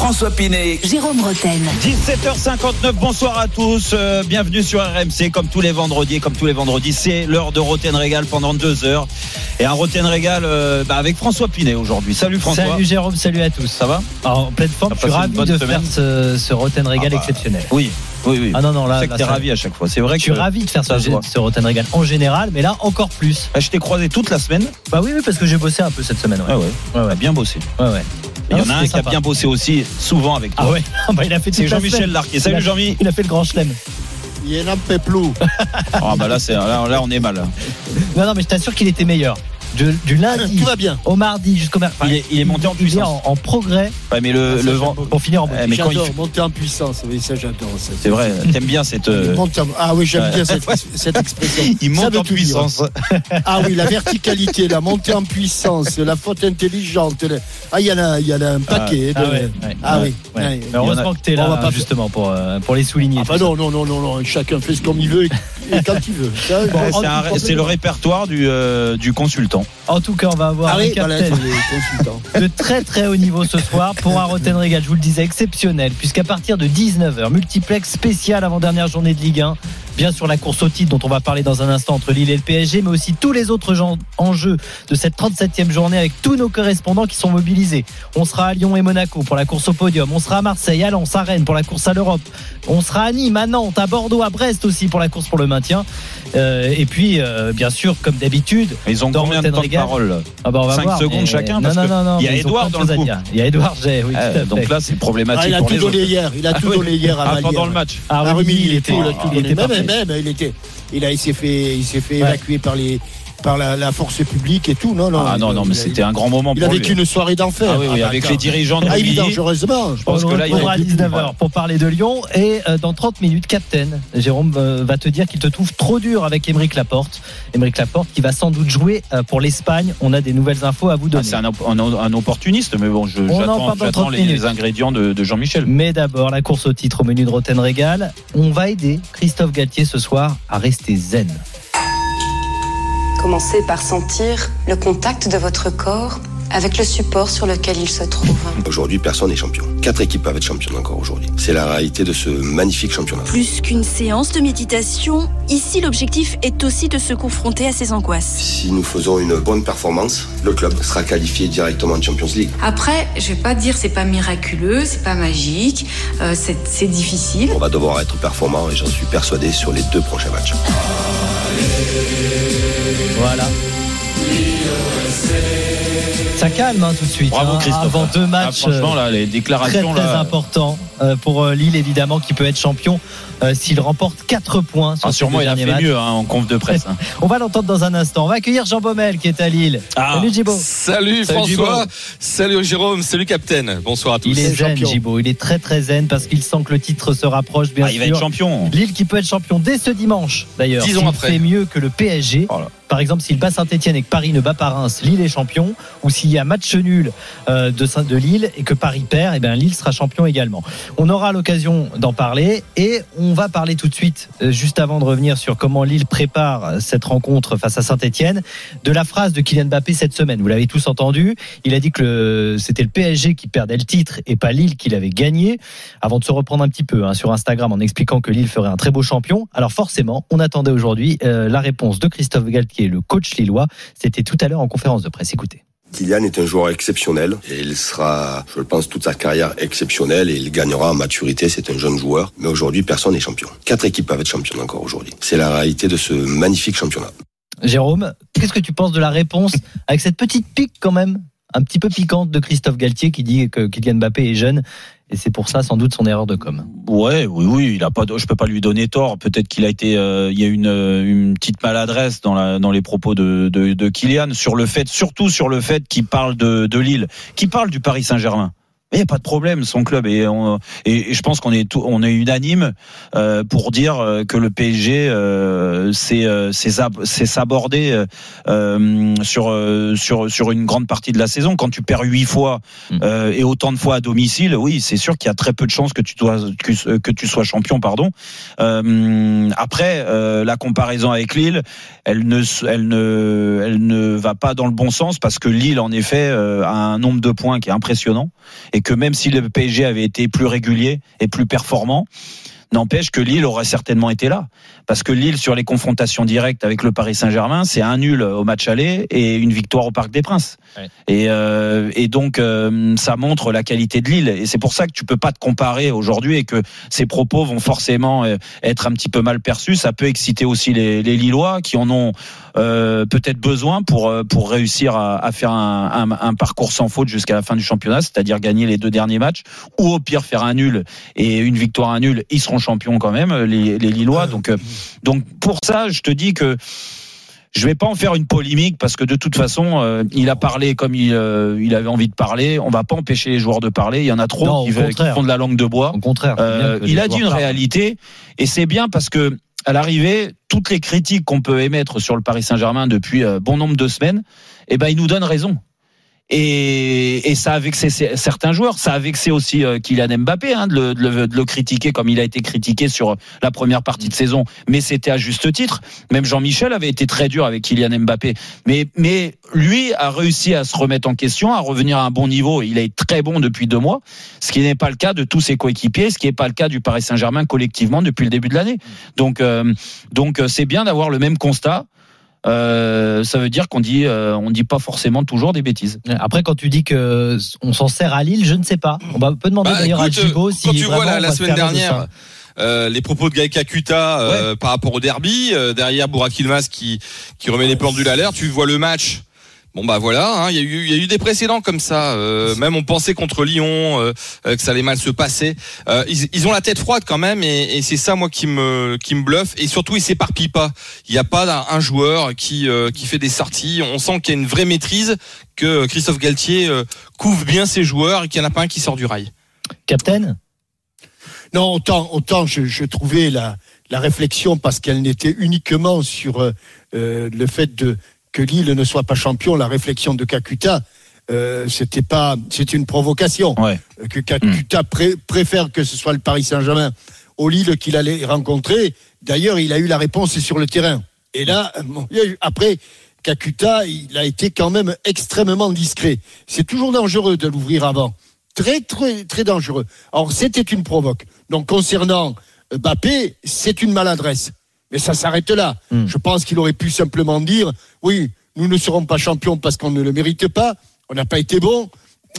François Pinet. Jérôme Roten. 17h59, bonsoir à tous, euh, bienvenue sur RMC comme tous les vendredis, comme tous les vendredis, c'est l'heure de Roten Régal pendant deux heures et un Roten Régal euh, bah, avec François Pinet aujourd'hui. Salut François. Salut Jérôme, salut à tous. Ça va? Alors, en pleine forme, je suis ravi de semaine faire ce, ce Roten Régal Ah bah, exceptionnel. Oui, oui, oui. Ah non, non, Je là, sais que là, t'es ça- ravi à chaque fois. C'est vrai je suis que ravi de faire ça ce, ce Roten Régal en général, mais là encore plus. Ah, je t'ai croisé toute la semaine? Bah oui, oui, parce que j'ai bossé un peu cette semaine. Ouais, Ouais, ouais. ouais, T'as ouais. bien bossé. ouais, ouais. Il y en a un qui a bien bossé aussi, souvent avec toi. Ah ouais, bah, il a fait C'est Jean-Michel. Larquet. Il Salut a- Jean-Mi. Il a fait le grand chelem. Peut plus. Ah bah là, c'est là, là, on est mal. Non, non, mais je t'assure qu'il était meilleur. Du, du lundi Tout va bien. au mardi jusqu'au mercredi. Il est- il est monté en Il est puissance. en, en progrès Ouais, mais le, Ah, le vent. pour finir en. Eh, mais quand il J'adore fait- monter en puissance. Oui, ça j'adore. C'est vrai, t'aimes bien cette. Euh, en- Ah oui, j'aime bien cette, cette expression. Il monte en puissance. Ah oui, la verticalité, la montée en puissance, la faute intelligente. le- Ah, il y en a, il y en a un paquet. Ah de- ouais, ouais. Ah Ouais. oui. Mais heureusement que t'es là On va pas- justement pour, euh, pour les souligner. Ah bah non, non, non, non, non. Chacun fait ce comme il veut et quand il veut. C'est le répertoire du, euh, du consultant. En tout cas, on va avoir Ah un oui, voilà, de très très haut niveau ce soir pour un Roten Régal, je vous le disais, exceptionnel, puisqu'à partir de 19h, multiplex spécial avant-dernière journée de Ligue 1, bien sûr la course au titre dont on va parler dans un instant entre Lille et le PSG, mais aussi tous les autres gens enjeux de cette 37e journée avec tous nos correspondants qui sont mobilisés. On sera à Lyon et Monaco pour la course au podium, on sera à Marseille, à Lens, à Rennes pour la course à l'Europe, on sera à Nîmes, à Nantes, à Bordeaux, à Brest aussi pour la course pour le maintien. Euh, et puis, euh, bien sûr, comme d'habitude, Ils ont Dans combien de temps de parole là ah bah on va Cinq voir, secondes mais- chacun, Non, parce non, non, non, il y a Edouard dans le coup. Il y a Edouard J. Oui, Euh, tout à Donc là, c'est Ah, problématique il a pour tout les donné autres. hier. Il a tout oui. donné hier à Ah, pendant le match. Ah, Ah oui, il, était, il a tout donné. Même. Même, il était, il a, il s'est fait, il s'est fait Ouais. évacuer par les, par la, la force publique et tout. Non, non. Ah il- non, non, mais il a- c'était un grand moment Il a pour vécu lui. une soirée d'enfer. Ah oui, oui, bah, avec les dirigeants de Ah, Rubilly. évidemment, heureusement. Je pense que là, il y a 19h pour parler de Lyon et euh, dans 30 minutes, Captain Jérôme euh, va te dire qu'il te trouve trop dur avec Émeric Laporte. Émeric Laporte qui va sans doute jouer euh, pour l'Espagne. On a des nouvelles infos à vous Ah, donner. c'est un, un- un opportuniste, mais bon, j'attends parle dans j'attends 30 les, les ingrédients de, de Jean-Michel. Mais d'abord, la course au titre au menu de Roten Régal. On va aider Christophe Galtier ce soir à rester zen. Commencez par sentir le contact de votre corps avec le support sur lequel il se trouve. Aujourd'hui, personne n'est champion. Quatre équipes peuvent être championnes encore aujourd'hui. C'est la réalité de ce magnifique championnat. Plus qu'une séance de méditation, ici l'objectif est aussi de se confronter à ses angoisses. Si nous faisons une bonne performance, le club sera qualifié directement en Champions League. Après, je vais pas dire c'est pas miraculeux, c'est pas magique, euh, c'est c'est difficile. On va devoir être performant et j'en suis persuadé sur les deux prochains matchs. Voilà. Ça calme hein, tout de suite. Bravo hein, Christophe. Avant deux Ah, matchs. franchement, là, les très déclarations très là. important euh, pour euh, Lille évidemment qui peut être champion euh, s'il remporte 4 points sur Ah, sûrement, il a fait mieux hein, en conf de presse. hein. On va l'entendre dans un instant. On va accueillir Jean Baumel qui est à Lille. Ah. Salut Gibo. Salut, Salut, François, salut Jérôme, salut Captain. Bonsoir à tous. Il est zen. Gibo, il est très très zen parce qu'il sent que le titre se rapproche bien Ah, il va sûr. être champion. Lille qui peut être champion dès ce dimanche d'ailleurs. Dix ans après. fait mieux que le PSG. Voilà. Par exemple, s'il bat Saint-Etienne et que Paris ne bat pas Reims, Lille est champion. Ou s'il y a match nul euh, de, de Lille et que Paris perd, eh bien Lille sera champion également. On aura l'occasion d'en parler et on va parler tout de suite, euh, juste avant de revenir sur comment Lille prépare cette rencontre face à Saint-Etienne, de la phrase de Kylian Mbappé cette semaine. Vous l'avez tous entendu. Il a dit que c'était le PSG qui perdait le titre et pas Lille qui l'avait gagné. Avant de se reprendre un petit peu hein, sur Instagram en expliquant que Lille ferait un très beau champion. Alors forcément, on attendait aujourd'hui euh, la réponse de Christophe Galtier, le coach lillois. C'était tout à l'heure en conférence de presse. Écoutez. Kylian est un joueur exceptionnel et il sera, je le pense, toute sa carrière exceptionnelle et il gagnera en maturité. C'est un jeune joueur. Mais aujourd'hui, personne n'est champion. Quatre équipes peuvent être championnes encore aujourd'hui. C'est la réalité de ce magnifique championnat. Jérôme, qu'est-ce que tu penses de la réponse avec cette petite pique quand même, un petit peu piquante de Christophe Galtier qui dit que Kylian Mbappé est jeune et c'est pour ça sans doute son erreur de com. Ouais, oui, oui, il a pas, je peux pas lui donner tort. Peut-être qu'il a été, euh, il y a une, euh, une petite maladresse dans dans les propos de, de, de Kylian sur le fait, surtout sur le fait qu'il parle de, de Lille, qu'il parle du Paris Saint-Germain. Il n'y a pas de problème, son club et, on, et, et je pense qu'on est tout, on est unanime euh, pour dire euh, que le PSG euh, c'est euh, c'est sab- c'est s'aborder euh, sur euh, sur sur une grande partie de la saison. Quand tu perds huit fois Mm. euh, et autant de fois à domicile, oui, c'est sûr qu'il y a très peu de chances que tu dois que, que tu sois champion, pardon. Euh, après, euh, la comparaison avec Lille, elle ne elle ne elle ne va pas dans le bon sens parce que Lille en effet euh, a un nombre de points qui est impressionnant et que même si le PSG avait été plus régulier et plus performant, n'empêche que Lille aurait certainement été là. Parce que Lille, sur les confrontations directes avec le Paris Saint-Germain, c'est un nul au match aller et une victoire au Parc des Princes. Ouais. Et, euh, et donc, euh, ça montre la qualité de Lille. Et c'est pour ça que tu peux pas te comparer aujourd'hui et que ces propos vont forcément euh, être un petit peu mal perçus. Ça peut exciter aussi les, les Lillois qui en ont euh, peut-être besoin pour, euh, pour réussir à, à faire un, un, un parcours sans faute jusqu'à la fin du championnat, c'est-à-dire gagner les deux derniers matchs ou au pire faire un nul et une victoire à nul. Ils seront champions quand même, les, les Lillois. Donc, euh, donc pour ça, je te dis que je vais pas en faire une polémique parce que de toute façon, euh, il a parlé comme il, euh, il avait envie de parler. On va pas empêcher les joueurs de parler. Il y en a trop Non, qui, veulent- qui font de la langue de bois. Au contraire. Euh, il a dit une parlent. réalité et c'est bien parce que à l'arrivée, toutes les critiques qu'on peut émettre sur le Paris Saint-Germain depuis bon nombre de semaines, eh ben il nous donne raison. Et, et ça a vexé certains joueurs, ça a vexé aussi euh, Kylian Mbappé hein, de, le, de le- de le critiquer comme il a été critiqué sur la première partie de saison, mais c'était à juste titre. Même Jean-Michel avait été très dur avec Kylian Mbappé, mais, mais lui a réussi à se remettre en question, à revenir à un bon niveau. Il est très bon depuis deux mois, ce qui n'est pas le cas de tous ses coéquipiers, ce qui n'est pas le cas du Paris Saint-Germain collectivement depuis le début de l'année. Donc, euh, donc euh, c'est bien d'avoir le même constat. Euh, ça veut dire qu'on dit, euh, on dit pas forcément toujours des bêtises. Après, quand tu dis que on s'en sert à Lille, je ne sais pas. On va peut demander Bah, d'ailleurs à écoute, Gibo si quand tu vois la, semaine dernière euh, les propos de Gaël Kakuta euh, par rapport au derby, euh, derrière Burak Yilmaz qui qui remet les pendules à l'air, tu vois le match. Bon bah voilà, hein, il y a eu il y a eu des précédents comme ça. euh, même on pensait contre Lyon euh, euh, que ça allait mal se passer. Euh, ils, ils ont la tête froide quand même et, et c'est ça moi qui me qui me bluffe et surtout ils s'éparpillent pas. Il n'y a pas un, joueur qui euh, qui fait des sorties. On sent qu'il y a une vraie maîtrise que Christophe Galtier euh, couvre bien ses joueurs et qu'il n'y en a pas un qui sort du rail. Captain Non, autant, autant je, je trouvais la, la réflexion parce qu'elle n'était uniquement sur euh, le fait de que Lille ne soit pas champion, la réflexion de Kakuta, euh, c'était pas, c'est une provocation. Ouais. Euh, Que Kakuta pré- préfère que ce soit le Paris Saint-Germain au Lille qu'il allait rencontrer. D'ailleurs, il a eu la réponse sur le terrain. Et là, bon, eu- après, Kakuta, il a été quand même extrêmement discret. C'est toujours dangereux de l'ouvrir avant. Très, très, très dangereux. Alors, c'était une provoque. Donc, concernant euh, Mbappé, c'est une maladresse. Mais ça s'arrête là. Hmm. Je pense qu'il aurait pu simplement dire, oui, nous ne serons pas champions parce qu'on ne le mérite pas. On n'a pas été bon.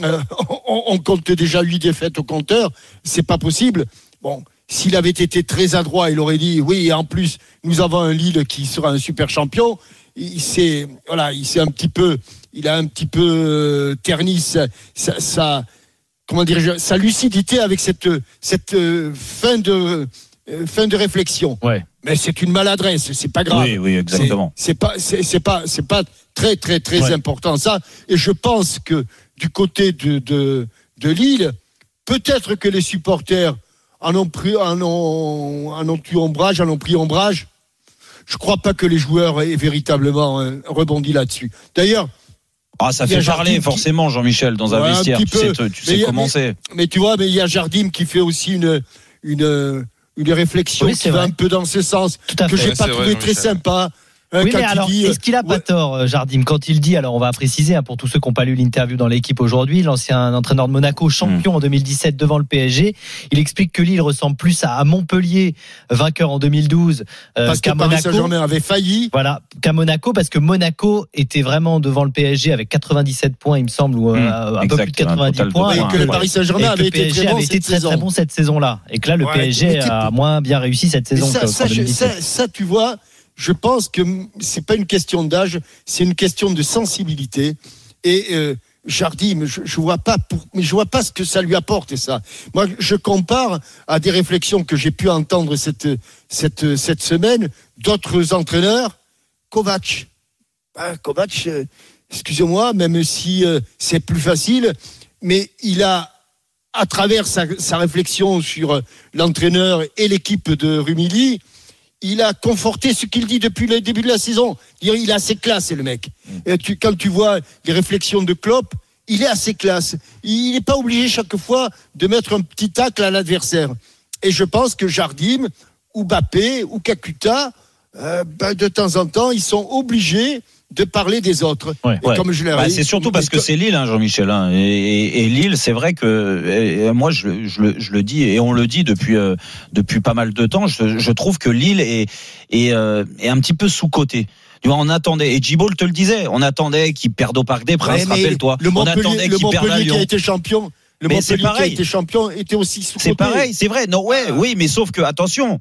Euh, on, on compte déjà huit défaites au compteur. C'est pas possible. Bon, s'il avait été très adroit, il aurait dit, oui, et en plus, nous avons un Lille qui sera un super champion. Il s'est, voilà, il s'est un petit peu, il a un petit peu euh, terni sa, sa- sa- comment dire, sa lucidité avec cette, cette euh, fin de, fin de réflexion. Ouais. Mais c'est une maladresse, c'est pas grave. Oui, oui, exactement. C'est pas, c'est pas, c'est pas très, très, très Ouais. important ça. Et je pense que du côté de, de, de Lille, peut-être que les supporters en ont pris, en ont, en ont eu ombrage, en ont pris ombrage. Je crois pas que les joueurs aient véritablement euh, rebondi là-dessus. D'ailleurs, Ah, ça fait parler qui- forcément, Jean-Michel, dans un Ouais, un vestiaire. petit Tu sais, peu. tu sais comment mais- c'est. mais tu vois, mais il y a Jardim qui fait aussi une, une, une réflexion Oui, qui va vrai. un peu dans ce sens Tout à que j'ai pas trouvé vrai, très sympa. Oui, quand mais alors, dit, est-ce qu'il a pas ouais, tort, euh, Jardim, quand il dit, alors on va préciser hein, pour tous ceux qui n'ont pas lu l'interview dans l'équipe aujourd'hui, l'ancien entraîneur de Monaco, champion en 2017 devant le PSG, il explique que Lille ressemble plus à Montpellier, vainqueur en 2012, euh, parce que qu'à Paris Monaco. Saint-Germain avait failli. Voilà, qu'à Monaco, parce que Monaco était vraiment devant le PSG avec 97 points, il me semble, ou euh, Mmh, un peu plus de exact, un 90 total de points. Et que le. Paris Saint-Germain avait le été PSG très bon avait été cette très très bon cette saison-là. Et que là, le Ouais, PSG a moins bien réussi cette saison ça, que- ça, qu'en je- 2017. ça, ça, tu vois, je pense que c'est pas une question d'âge, c'est une question de sensibilité. Et euh, Jardim, je, je vois pas, pour, mais je vois pas ce que ça lui apporte ça. Moi, je compare à des réflexions que j'ai pu entendre cette cette cette semaine d'autres entraîneurs. Kovac, Ah, Kovac, euh, excusez-moi, même si euh, c'est plus facile, mais il a à travers sa, sa réflexion sur l'entraîneur et l'équipe de Rumilly, il a conforté ce qu'il dit depuis le début de la saison. Il est assez classe, le mec. Et tu- quand tu vois les réflexions de Klopp, il est assez classe. Il n'est pas obligé chaque fois de mettre un petit tacle à l'adversaire. Et je pense que Jardim, ou Bappé, ou Kakuta, euh, ben, de temps en temps, ils sont obligés de parler des autres. Ouais. Et comme je l'ai Bah, c'est surtout parce que c'est Lille, hein, Jean-Michel. hein. Et, et- et Lille, c'est vrai que et- moi, je, je le- je le dis et on le dit depuis euh, depuis pas mal de temps. Je, je trouve que Lille est est, euh, est un petit peu sous coté. On attendait, et Gibol te le disait, on attendait qu'il perde au Parc des Princes, rappelle-toi. Le On Montpellier, attendait qu'il perde à Montpellier qui a été champion. Le Mais c'est Montpellier qui a pareil. été champion était aussi sous C'est pareil, c'est vrai. Non, ouais, oui, mais sauf que attention,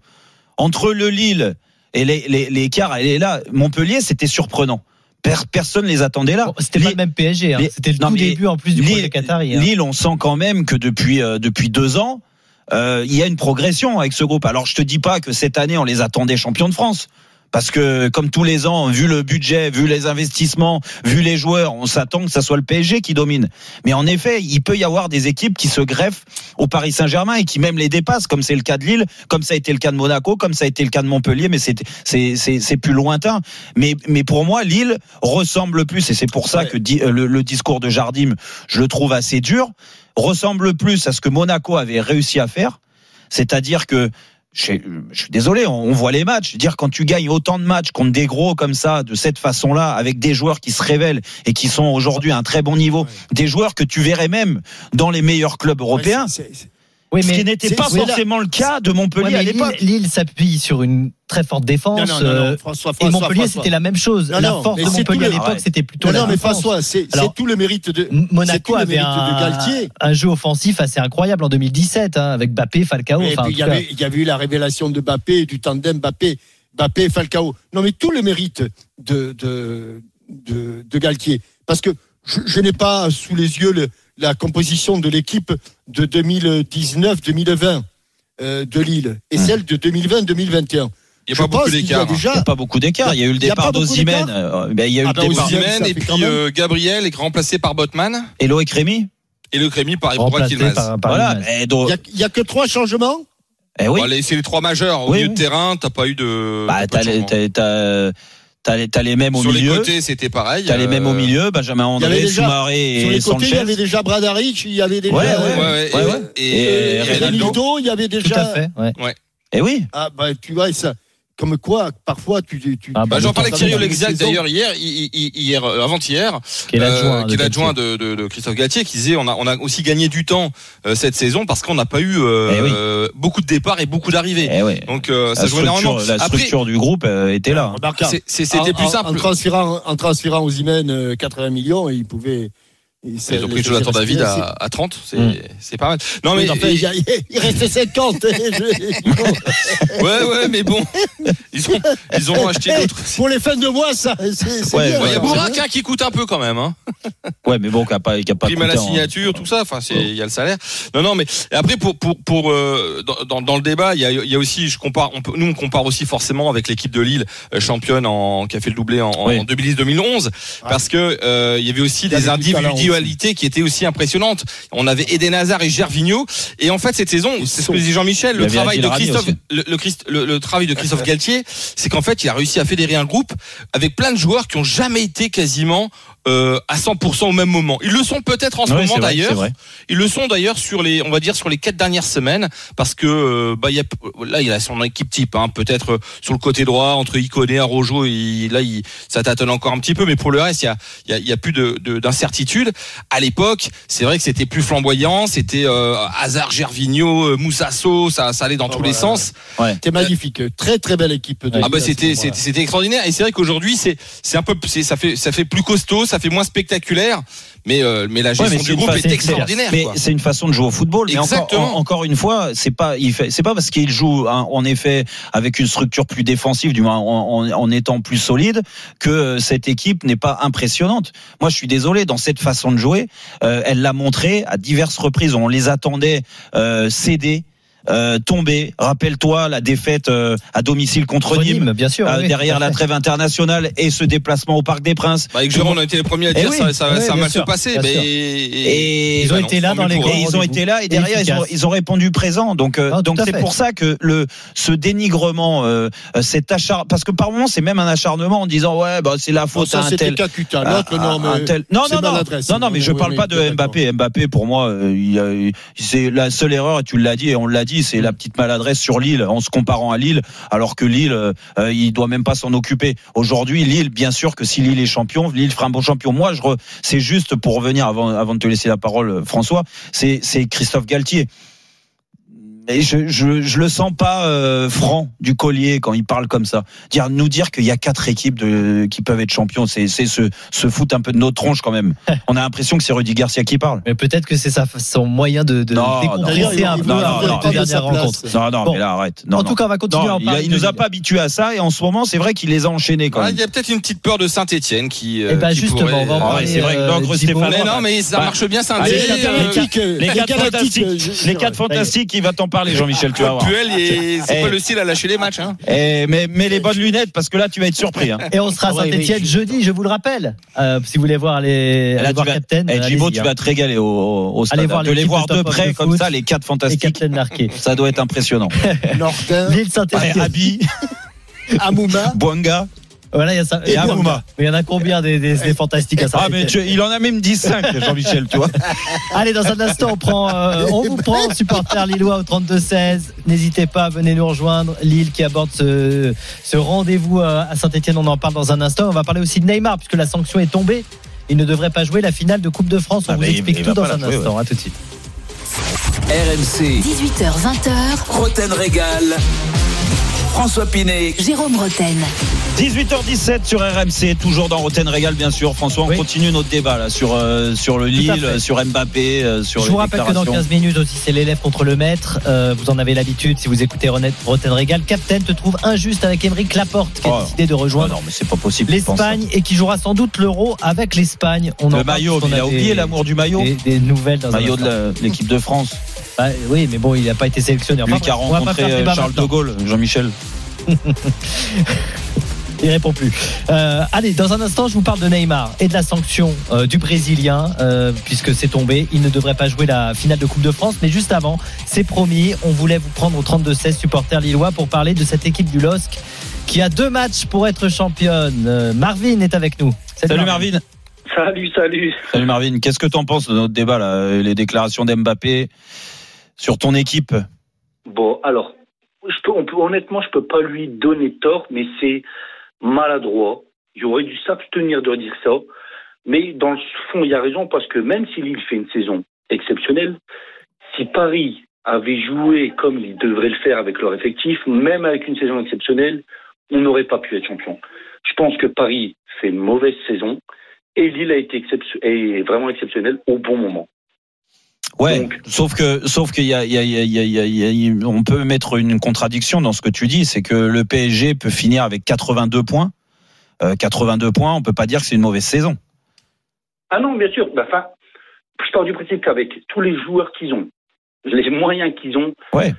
entre le Lille et les les- l'écart, elle est là. Montpellier, c'était surprenant. Per- personne les attendait là. C'était pas le même PSG. hein. C'était le non, tout début en plus du projet Qatari. hein. Lille, on sent quand même que depuis euh, depuis deux ans, euh, il y a une progression avec ce groupe. Alors je te dis pas que cette année on les attendait champions de France. Parce que comme tous les ans, vu le budget, vu les investissements, vu les joueurs, on s'attend que ça soit le PSG qui domine. Mais en effet, il peut y avoir des équipes qui se greffent au Paris Saint-Germain et qui même les dépassent, comme c'est le cas de Lille, comme ça a été le cas de Monaco, comme ça a été le cas de Montpellier, mais c'est c'est c'est c'est plus lointain. Mais mais pour moi, Lille ressemble plus, et c'est pour ça Ouais. que di- euh, le, le discours de Jardim, je le trouve assez dur, ressemble plus à ce que Monaco avait réussi à faire, c'est-à-dire que je, je suis désolé, on, on voit les matchs. Je veux Dire quand tu gagnes autant de matchs contre des gros comme ça, de cette façon-là, avec des joueurs qui se révèlent et qui sont aujourd'hui à un très bon niveau, des joueurs que tu verrais même dans les meilleurs clubs européens, Oui, ce mais qui n'était pas là- forcément le cas de Montpellier Ouais, à Lille, l'époque. Lille s'appuie sur une très forte défense. Non, non, non, non, euh, François, et François, Montpellier, François. c'était la même chose. Non, la force de Montpellier à l'époque, Arrête. c'était plutôt Non, la non, mais. François, c'est tout le mérite de. Monaco tout le avait mérite un, de Galtier. un jeu offensif assez incroyable en 2017 hein, avec Bappé, Falcao. Et enfin, en puis il y, avait, il y avait eu la révélation de Bappé, et du tandem Bappé, Bappé Falcao. Non, mais tout le mérite de, de, de, de Galtier. Parce que je, je n'ai pas sous les yeux le- la composition de l'équipe de 2019-2020 euh, de Lille et celle de 2020-2021. Il n'y a pas beaucoup pense qu'il y a d'écart. Il n'y déjà. a pas beaucoup d'écart. Il y a eu le départ d'Ozimène. Euh, ben, Il y a eu Ah le bah, départ. Ça et puis euh, Gabriel est remplacé par Botman Et Loïc Rémy et le Crémy par Voilà. Yilmaz. Et Il donc, n'y a, il y a que trois changements? Eh oui. Bon, allez, c'est les trois majeurs. Au Oui, milieu oui. de terrain, t'as pas eu de. Bah, t'as t'as les, t'as les, les mêmes au Sur les milieu. côtés, c'était pareil. T'as les mêmes au Euh, milieu, Benjamin André, Soumaré Sur et les côtés, il y avait déjà Bradaric, il y avait déjà Ouais, Ouais, ouais, ouais, ouais, et- ouais. Et, Et et. Renildo, il y avait déjà. Tout à fait. ouais. Eh oui. Ah, bah, tu vois, ça. Comme quoi, parfois, tu. tu Ah, Bah, j'en parlais avec Thierry saisons. d'ailleurs hier, hi- hi- hier, euh, avant-hier, Qui est l'adjoint euh, de l'adjoint de, de, Christophe Galtier, qui disait on a, on a aussi gagné du temps euh, cette saison parce qu'on n'a pas eu euh, Eh oui. beaucoup de départs et beaucoup d'arrivées. Eh. Donc euh, ça joue énormément. structure, la Après, structure du groupe euh, était là. C'était plus simple. En transférant, en transférant aux Imen euh, 80 millions, ils pouvaient. Ils, Ils ont pris Jonathan David à, à 30, c'est Mm. c'est pas mal. Non mais mais enfin, il, a- il restait 50. hein, ouais ouais mais bon, ils ont ils ont acheté d'autres. Pour les fins de mois, ça, c'est c'est Ouais, bien. Ouais, Il y a Bourak hein, qui coûte un peu quand même. Hein. Ouais, mais bon, qui a pas, qui a pas prime à la en- signature, tout ça. Enfin, c'est il y a le salaire. Non, non, mais après pour pour pour euh, dans, dans, dans le débat, il y a il y a aussi, je compare, on peut, nous on compare aussi forcément avec l'équipe de Lille, euh, championne en qui a fait le doublé en, Oui. en 2010-2011, parce que euh, il y avait aussi Il des du qui étaient aussi impressionnantes. On avait Eden Hazard et Gervinho, et en fait cette saison, c'est ce que disait Jean-Michel, le travail de Christophe, aussi. le, le, Christ- le- le travail de Christophe Galtier, c'est qu'en fait il a réussi à fédérer un groupe avec plein de joueurs qui ont jamais été quasiment euh, à 100% au même moment. Ils le sont peut-être en ce Ouais, moment d'ailleurs. Ils le sont d'ailleurs sur les, on va dire sur les quatre dernières semaines, parce que euh, bah il y a, là il a son équipe type, hein, peut-être euh, sur le côté droit entre Iconé, Arojo, et là il, ça tâtonne encore un petit peu, mais pour le reste il y a, il y a, il y a plus de, de- d'incertitude. À l'époque, c'est vrai que c'était plus flamboyant, c'était euh, Hazard, Gervinho, euh, Moussasso, ça, ça allait dans Oh, tous les voilà. sens. C'était magnifique. Très, très belle équipe. De Ah bah c'était c'était c'était extraordinaire et c'est vrai qu'aujourd'hui c'est c'est un peu c'est ça fait ça fait plus costaud ça fait moins spectaculaire mais euh, mais la Ouais, gestion mais du groupe fa- est extraordinaire Mais c'est une façon de jouer au football. Mais encore, Exactement. en- encore une fois, c'est pas, c'est pas parce qu'il joue hein, en effet avec une structure plus défensive, du moins en, en- en étant plus solide, que cette équipe n'est pas impressionnante. Moi, je suis désolé dans cette façon de jouer. euh, elle l'a montré à diverses reprises. On les attendait euh, céder. Euh, tombé. Rappelle-toi la défaite euh, à domicile contre Contre Nîmes, Nîmes, bien sûr, euh, oui, derrière la trêve internationale et ce déplacement au Parc des Princes. Bah, avec Jérôme, on a été les premiers à Eh dire oui, ça, ça, oui, ça a mal sûr, se Mais. Et Ils ont bah non, été là dans les pour Et grands ils ont été là et derrière ils ont, ils ont répondu présent. Donc euh, Ah, donc c'est pour ça que le ce dénigrement, cet acharnement, parce que par moment c'est même un acharnement en disant ouais bah c'est la faute ça, à un c'était tel. Kakuta. à- L'autre, non, un mais. tel- non non non non non mais je parle pas de. Mbappé. Mbappé pour moi c'est la seule erreur et tu l'as dit et on l'a dit c'est la petite maladresse sur Lille en se comparant à Lille alors que Lille euh, euh, il doit même pas s'en occuper. Aujourd'hui Lille bien sûr que si Lille est champion Lille fera un bon champion. Moi je re- c'est juste pour revenir avant avant de te laisser la parole euh, François c'est c'est Christophe Galtier. Et je, je, je le sens pas euh, franc du collier quand il parle comme ça. Dire nous dire qu'il y a quatre équipes de, qui peuvent être champions, c'est c'est se, se foutre un peu de notre tronche quand même. On a l'impression que c'est Rudy Garcia qui parle. Mais peut-être que c'est sa- son moyen de, de Non, décompresser non, un il peu veut- avant il veut la pas de dernière sa place. rencontre. Non non Bon. mais là arrête. Non, en non. tout cas, on va continuer Non, à en il, a- parler. il nous de a pas habitués à ça et en ce moment c'est vrai qu'il les a enchaînés quand Ah, même. Il y a peut-être une petite peur de Saint-Etienne qui. euh, Eh ben, qui justement, pourrait, on va en euh, parler. c'est vrai que euh, non, mais ça marche bien allez, Saint-Etienne. les quatre- Les quatre Galactiques, fantastiques, les quatre fantastiques, il va t'en parler Jean-Michel, tu vas voir. Puel, c'est Eh. pas le style à lâcher les matchs. Hein. Eh, mais mets les bonnes lunettes parce que là tu vas être surpris. Hein. Et on sera à Saint-Etienne jeudi, je vous le rappelle. Euh, si vous voulez voir les, Là, voir vas- Captain, Eh, tu hein. vas te régaler au, au, au stade. Allez voir de les voir de près comme Foot ça, les quatre fantastiques. Marqué. Ça doit être impressionnant. Nordin, Lille Saint-Etienne. Abi, Amouma. Bouanga Voilà, il y a ça. et Amouma. Mais il y en a combien des, des, des fantastiques à Ah, mais Saint-Etienne tu- il en a même 10-5, Jean-Michel, tu vois. Allez, dans un instant, on prend, euh, on vous prend, supporter lillois au 32-16. N'hésitez pas, venez nous rejoindre. Lille qui aborde ce, ce rendez-vous euh, à Saint-Etienne, on en parle dans un instant. On va parler aussi de Neymar, puisque la sanction est tombée. Il ne devrait pas jouer la finale de Coupe de France. On Ah, vous explique il tout dans un jouer, instant. À tout de suite. RMC, 18h20h, Roten Régal. François Pinet, Jérôme Roten. 18h17 sur RMC, toujours dans Roten Régal, bien sûr. François, on Oui. continue notre débat là sur, euh, sur le Lille, sur Mbappé, euh, sur Je les vous rappelle que dans déclarations. 15 minutes aussi, c'est l'élève contre le maître. Euh, vous en avez l'habitude si vous écoutez Roten Régal. Captain te trouve injuste avec Émeric Laporte qui a Oh. décidé de rejoindre non, mais c'est pas possible. je pense, l'Espagne et qui jouera sans doute l'Euro avec l'Espagne. On ça. en Le maillot, il a oublié l'amour du maillot. Des, des nouvelles dans Maillot de l'équipe de France. Bah, oui, mais bon, il n'a pas été sélectionné. Enfin, Lui qui a rencontré euh, Charles de. Gaulle, Jean-Michel. Il répond plus. Euh, allez, dans un instant, je vous parle de Neymar et de la sanction euh, du Brésilien, euh, puisque c'est tombé. Il ne devrait pas jouer la finale de Coupe de France. Mais juste avant, c'est promis, on voulait vous prendre au 32-16 supporters lillois pour parler de cette équipe du LOSC qui a deux matchs pour être championne. Euh, Marvin est avec nous. Salut Marvin. Salut, salut. Salut Marvin. Qu'est-ce que t'en penses de notre débat là, les déclarations d'Mbappé sur ton équipe Bon, alors, honnêtement, je peux pas lui donner tort, mais c'est maladroit. Il aurait dû s'abstenir de dire ça. Mais dans le fond, il y a raison parce que même si Lille fait une saison exceptionnelle, si Paris avait joué comme il devrait le faire avec leur effectif, même avec une saison exceptionnelle, on n'aurait pas pu être champion. Je pense que Paris fait une mauvaise saison et Lille a été est vraiment exceptionnel au bon moment. Ouais, sauf que, sauf qu'il y a, y a, y a, y on peut mettre une contradiction dans ce que tu dis, c'est que le PSG peut finir avec 82 points. Euh, 82 points, on peut pas dire que c'est une mauvaise saison. Ah non, bien sûr. Enfin, je pars du principe qu'avec tous les joueurs qu'ils ont, les moyens qu'ils ont, Ouais.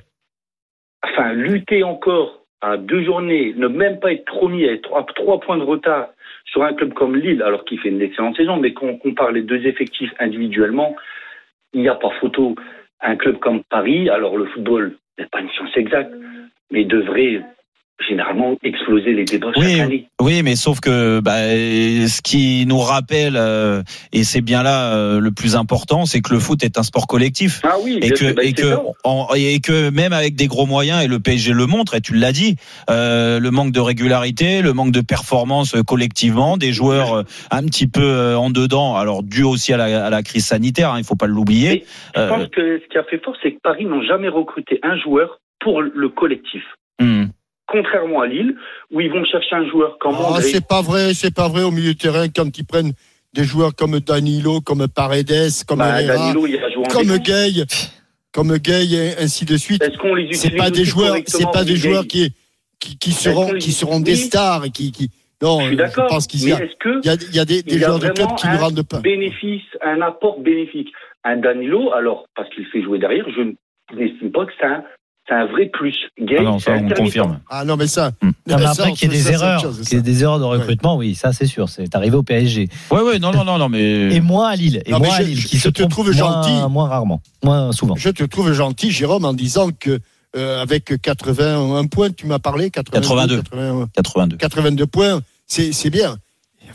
enfin, lutter encore à deux journées, ne même pas être promis, être à trois points de retard sur un club comme Lille, alors qu'il fait une excellente saison, mais quand on compare les deux effectifs individuellement, il n'y a pas photo. Un club comme Paris, alors le football n'est pas une science exacte, mais devrait généralement exploser les débats chaque année. Oui, mais sauf que bah, ce qui nous rappelle, euh, et c'est bien là euh, le plus important, c'est que le foot est un sport collectif. Ah oui, et que, bah, et, que, en- et que même avec des gros moyens, et le PSG le montre, et tu l'as dit, euh, le manque de régularité, le manque de performance collectivement, des joueurs un petit peu en dedans, alors dû aussi à la, à la crise sanitaire, hein, il faut pas l'oublier. Je pense que ce qui a fait fort, c'est que Paris n'ont jamais recruté un joueur pour le collectif. hmm. Contrairement à Lille, où ils vont chercher un joueur comme Ah, André. c'est pas vrai, c'est pas vrai au milieu de terrain quand ils prennent des joueurs comme Danilo, comme Paredes, comme Bah, Herrera, Danilo, il a joué en comme. Gay, comme Gay et ainsi de suite. Est-ce qu'on les utilise C'est pas des joueurs, c'est pas des joueurs qui, qui, qui seront, qui seront des stars et qui, qui, non, Je suis d'accord. pense qu'il y a, il y a, il y a des, des y a joueurs de club qui ne rendent pas. bénéfice, un apport bénéfique. Un Danilo, alors, parce qu'il fait jouer derrière, je n'estime pas que c'est un c'est un vrai plus. Gay, Ah non, ça, on confirme. Ah non, mais ça. Non, mais après qu'il y ait des erreurs, chose, qu'il y ait des erreurs de recrutement, oui, ça c'est sûr, c'est arrivé au PSG. Ouais, ouais, non, non, non, non, mais. Et moins à Lille, et Non, mais moins à je- Lille, je- qui je se te trompe trouve moins, gentil. moins rarement, moins souvent. Je te trouve gentil, Jérôme, en disant que euh, avec 81 points, tu m'as parlé 82. 81, 82. 82 points, c'est c'est bien.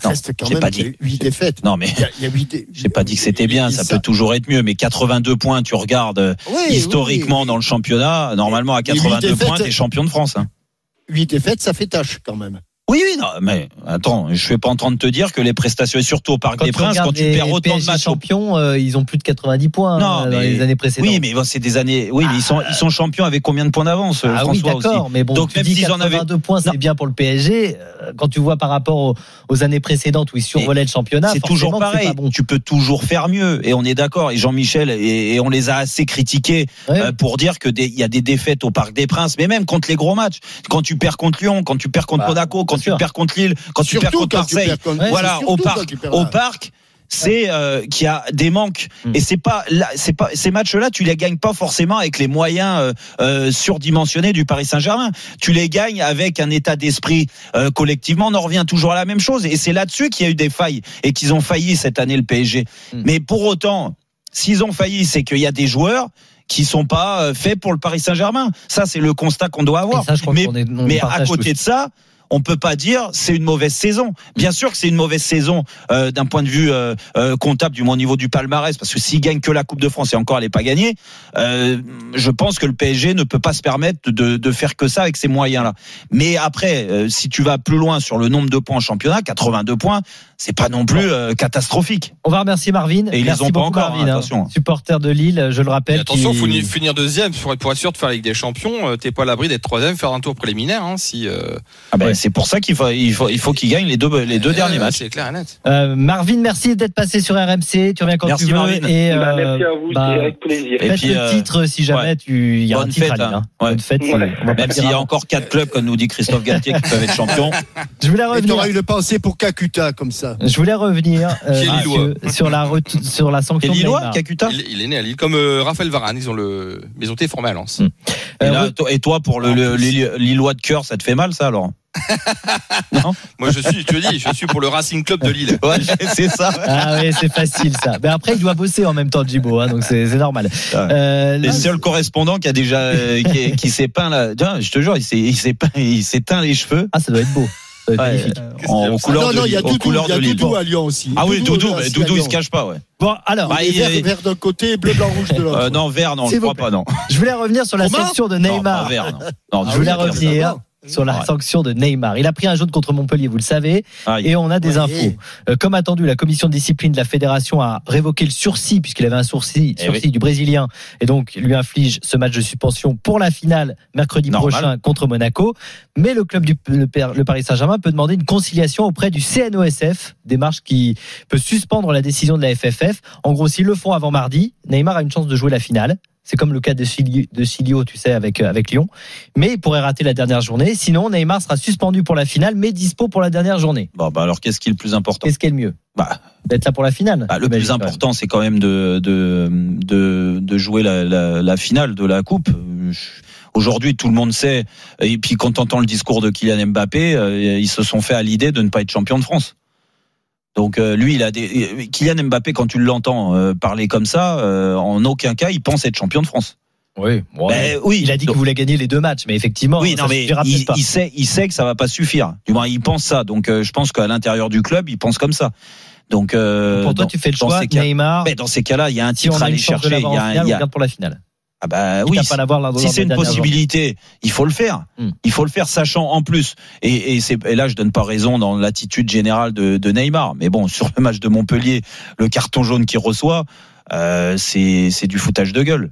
Reste quand même pas dit. 8 défaites. Non, mais. Il y a, huit J'ai pas dit que c'était bien, ça, peut toujours être mieux, mais 82 points, tu regardes euh, Oui, historiquement oui, dans le championnat, normalement à Mais huit 82 points, défaites- t'es champion de France. hein. huit défaites, ça fait tâche quand même. Oui, oui, non, mais attends, je suis pas en train de te dire que les prestations, et surtout au Parc Quand des Princes, quand tu perds autant de PSG matchs. au- champions, euh, ils ont plus de 90 points Non, euh, dans mais- les années précédentes. Oui, mais bon, c'est des années. Oui, mais ils sont, ils sont champions avec combien de points d'avance, euh, Ah oui, François d'accord, aussi mais bon, Donc tu même dis s'ils en avaient. 82 points, c'est bien pour le PSG. Quand tu vois par rapport aux, aux années précédentes où ils survolaient le championnat, C'est toujours pareil. pas bon. Tu peux toujours faire mieux. Et on est d'accord. Et Jean-Michel, et, et on les a assez critiqués euh, pour dire que il y a des défaites au Parc des Princes, mais même contre les gros matchs. Quand tu perds contre Lyon, quand tu perds contre Bah, Monaco, quand bien tu perds contre Lille, quand tu perds contre quand Marseille. voilà, au quand parc, au parc. C'est euh, qu'il y a des manques Mm. et c'est pas là, c'est pas ces matchs-là, tu les gagnes pas forcément avec les moyens euh, euh, surdimensionnés du Paris Saint-Germain. Tu les gagnes avec un état d'esprit euh, collectivement. On en revient toujours à la même chose et c'est là-dessus qu'il y a eu des failles et qu'ils ont failli cette année le PSG. Mm. Mais pour autant, s'ils ont failli, c'est qu'il y a des joueurs qui sont pas euh, faits pour le Paris Saint-Germain. Ça, c'est le constat qu'on doit avoir. Et ça, je crois mais qu'on est- on mais à côté de ça, on peut pas dire c'est une mauvaise saison. Bien sûr que c'est une mauvaise saison euh, d'un point de vue euh, euh, comptable, du moins au niveau du palmarès, parce que s'il gagne que la Coupe de France et encore elle n'est pas gagnée, je pense que le PSG ne peut pas se permettre de, de faire que ça avec ces moyens-là. Mais après, si tu vas plus loin sur le nombre de points en championnat, 82 points, c'est pas non plus euh, catastrophique. On va remercier Marvin. Et ils Merci les ont pas encore, Marvin, hein, hein. attention. supporter de Lille, je le Et rappelle. attention, qui- faut ni- finir deuxième pour, pour être sûr de faire la Ligue des Champions. euh, T'es pas à l'abri d'être troisième, faire un tour préliminaire. Hein, si euh, Ah ben, C'est pour ça qu'il faut, il faut, il faut qu'il gagne les deux, les deux derniers matchs. C'est clair et net. Euh, Marvin, merci d'être passé sur RMC. Tu reviens quand Merci, tu veux. Marvin. Et, Bah, merci à vous, bah, c'est avec plaisir. Et Faites puis, le euh, titre si jamais ouais. tu il y a un Bonne titre fête, à Lille. hein. hein. Ouais. Bonne fête. Même s'il y a encore quatre clubs, comme nous dit Christophe Galtier, qui peuvent être champions. Je voulais Et t'auras une pensée pour Kakuta comme ça. Je voulais revenir euh, sur la sur la sanction Lillois. Kakuta Il, il est né à Lille, comme euh, Raphaël Varane. Ils ont le, mais ils ont été formés à Lens. Mm. Et, Euh, là, re- toi- et toi, pour le, le- Lille- Lillois de cœur, ça te fait mal, ça, alors Non Moi, je suis, je te dis, je suis pour le Racing Club de Lille. Ouais, c'est ça. Ah oui, c'est facile ça. Mais après, il doit bosser en même temps, Djibo, hein, donc c'est normal. Euh, Les là, seuls correspondants qui a déjà euh, qui, qui s'est peint là, Tiens, je te jure, il s'est il s'est peint, il s'est teint les cheveux Ah, ça doit être beau. Ça doit être Ouais, magnifique. en, aux Ah couleurs non, il y a Doudou. Doudou à Lyon aussi. Ah oui, Doudou, c'est Doudou, à il se cache pas, ouais. Bon, alors, Bah, vert, est- vert d'un côté, bleu, blanc, rouge de l'autre. Euh, non, vert, non, je crois pas, non. je voulais revenir sur la Comment de Non, pas Neymar. vert, non. Non, Je je voulais revenir sur la Ouais. sanction de Neymar. Il a pris un jaune contre Montpellier, vous le savez, Aïe. et on a des Ouais. infos. Euh, comme attendu, la commission de discipline de la fédération a révoqué le sursis, puisqu'il avait un sourcil, Eh sursis oui. du Brésilien, et donc lui inflige ce match de suspension pour la finale mercredi Normal. prochain contre Monaco. Mais le club du le, Père- le Paris Saint-Germain peut demander une conciliation auprès du CNOSF, démarche qui peut suspendre la décision de la FFF. En gros, s'ils le font avant mardi, Neymar a une chance de jouer la finale. C'est comme le cas de Silio, tu sais, avec, euh, avec Lyon. Mais il pourrait rater la dernière journée. Sinon, Neymar sera suspendu pour la finale, mais dispo pour la dernière journée. Bon, bah alors, qu'est-ce qui est le plus important Qu'est-ce qui est le mieux Bah, D'être là pour la finale bah, Le plus important, c'est quand même de, de, de, de jouer la, la, la finale de la Coupe. Aujourd'hui, tout le monde sait, et puis quand on entend le discours de Kylian Mbappé, euh, ils se sont fait à l'idée de ne pas être champion de France. Donc euh, lui, il a des Kylian Mbappé quand tu l'entends euh, parler comme ça, euh, en aucun cas il pense être champion de France. Oui, ouais. Ben, oui, Il a dit qu'il voulait gagner les deux matchs, mais effectivement, oui, ça non, mais peut-être il, pas. il sait, il sait que ça va pas suffire. Du moins, il pense ça. Donc, euh, je pense qu'à l'intérieur du club, il pense comme ça. Donc, euh, pour toi, dans- tu fais le choix, Neymar. mais dans ces cas-là, il y a un si titre a à aller chercher. Il y a, un- il y a- pour la finale. Ah bah oui. pas lors- Si c'est une possibilité, il faut le faire. Hmm. Il faut le faire, sachant en plus. Et, et, c'est, et là, je donne pas raison dans l'attitude générale de, de Neymar. Mais bon, sur le match de Montpellier, le carton jaune qu'il reçoit, euh, c'est, c'est du foutage de gueule.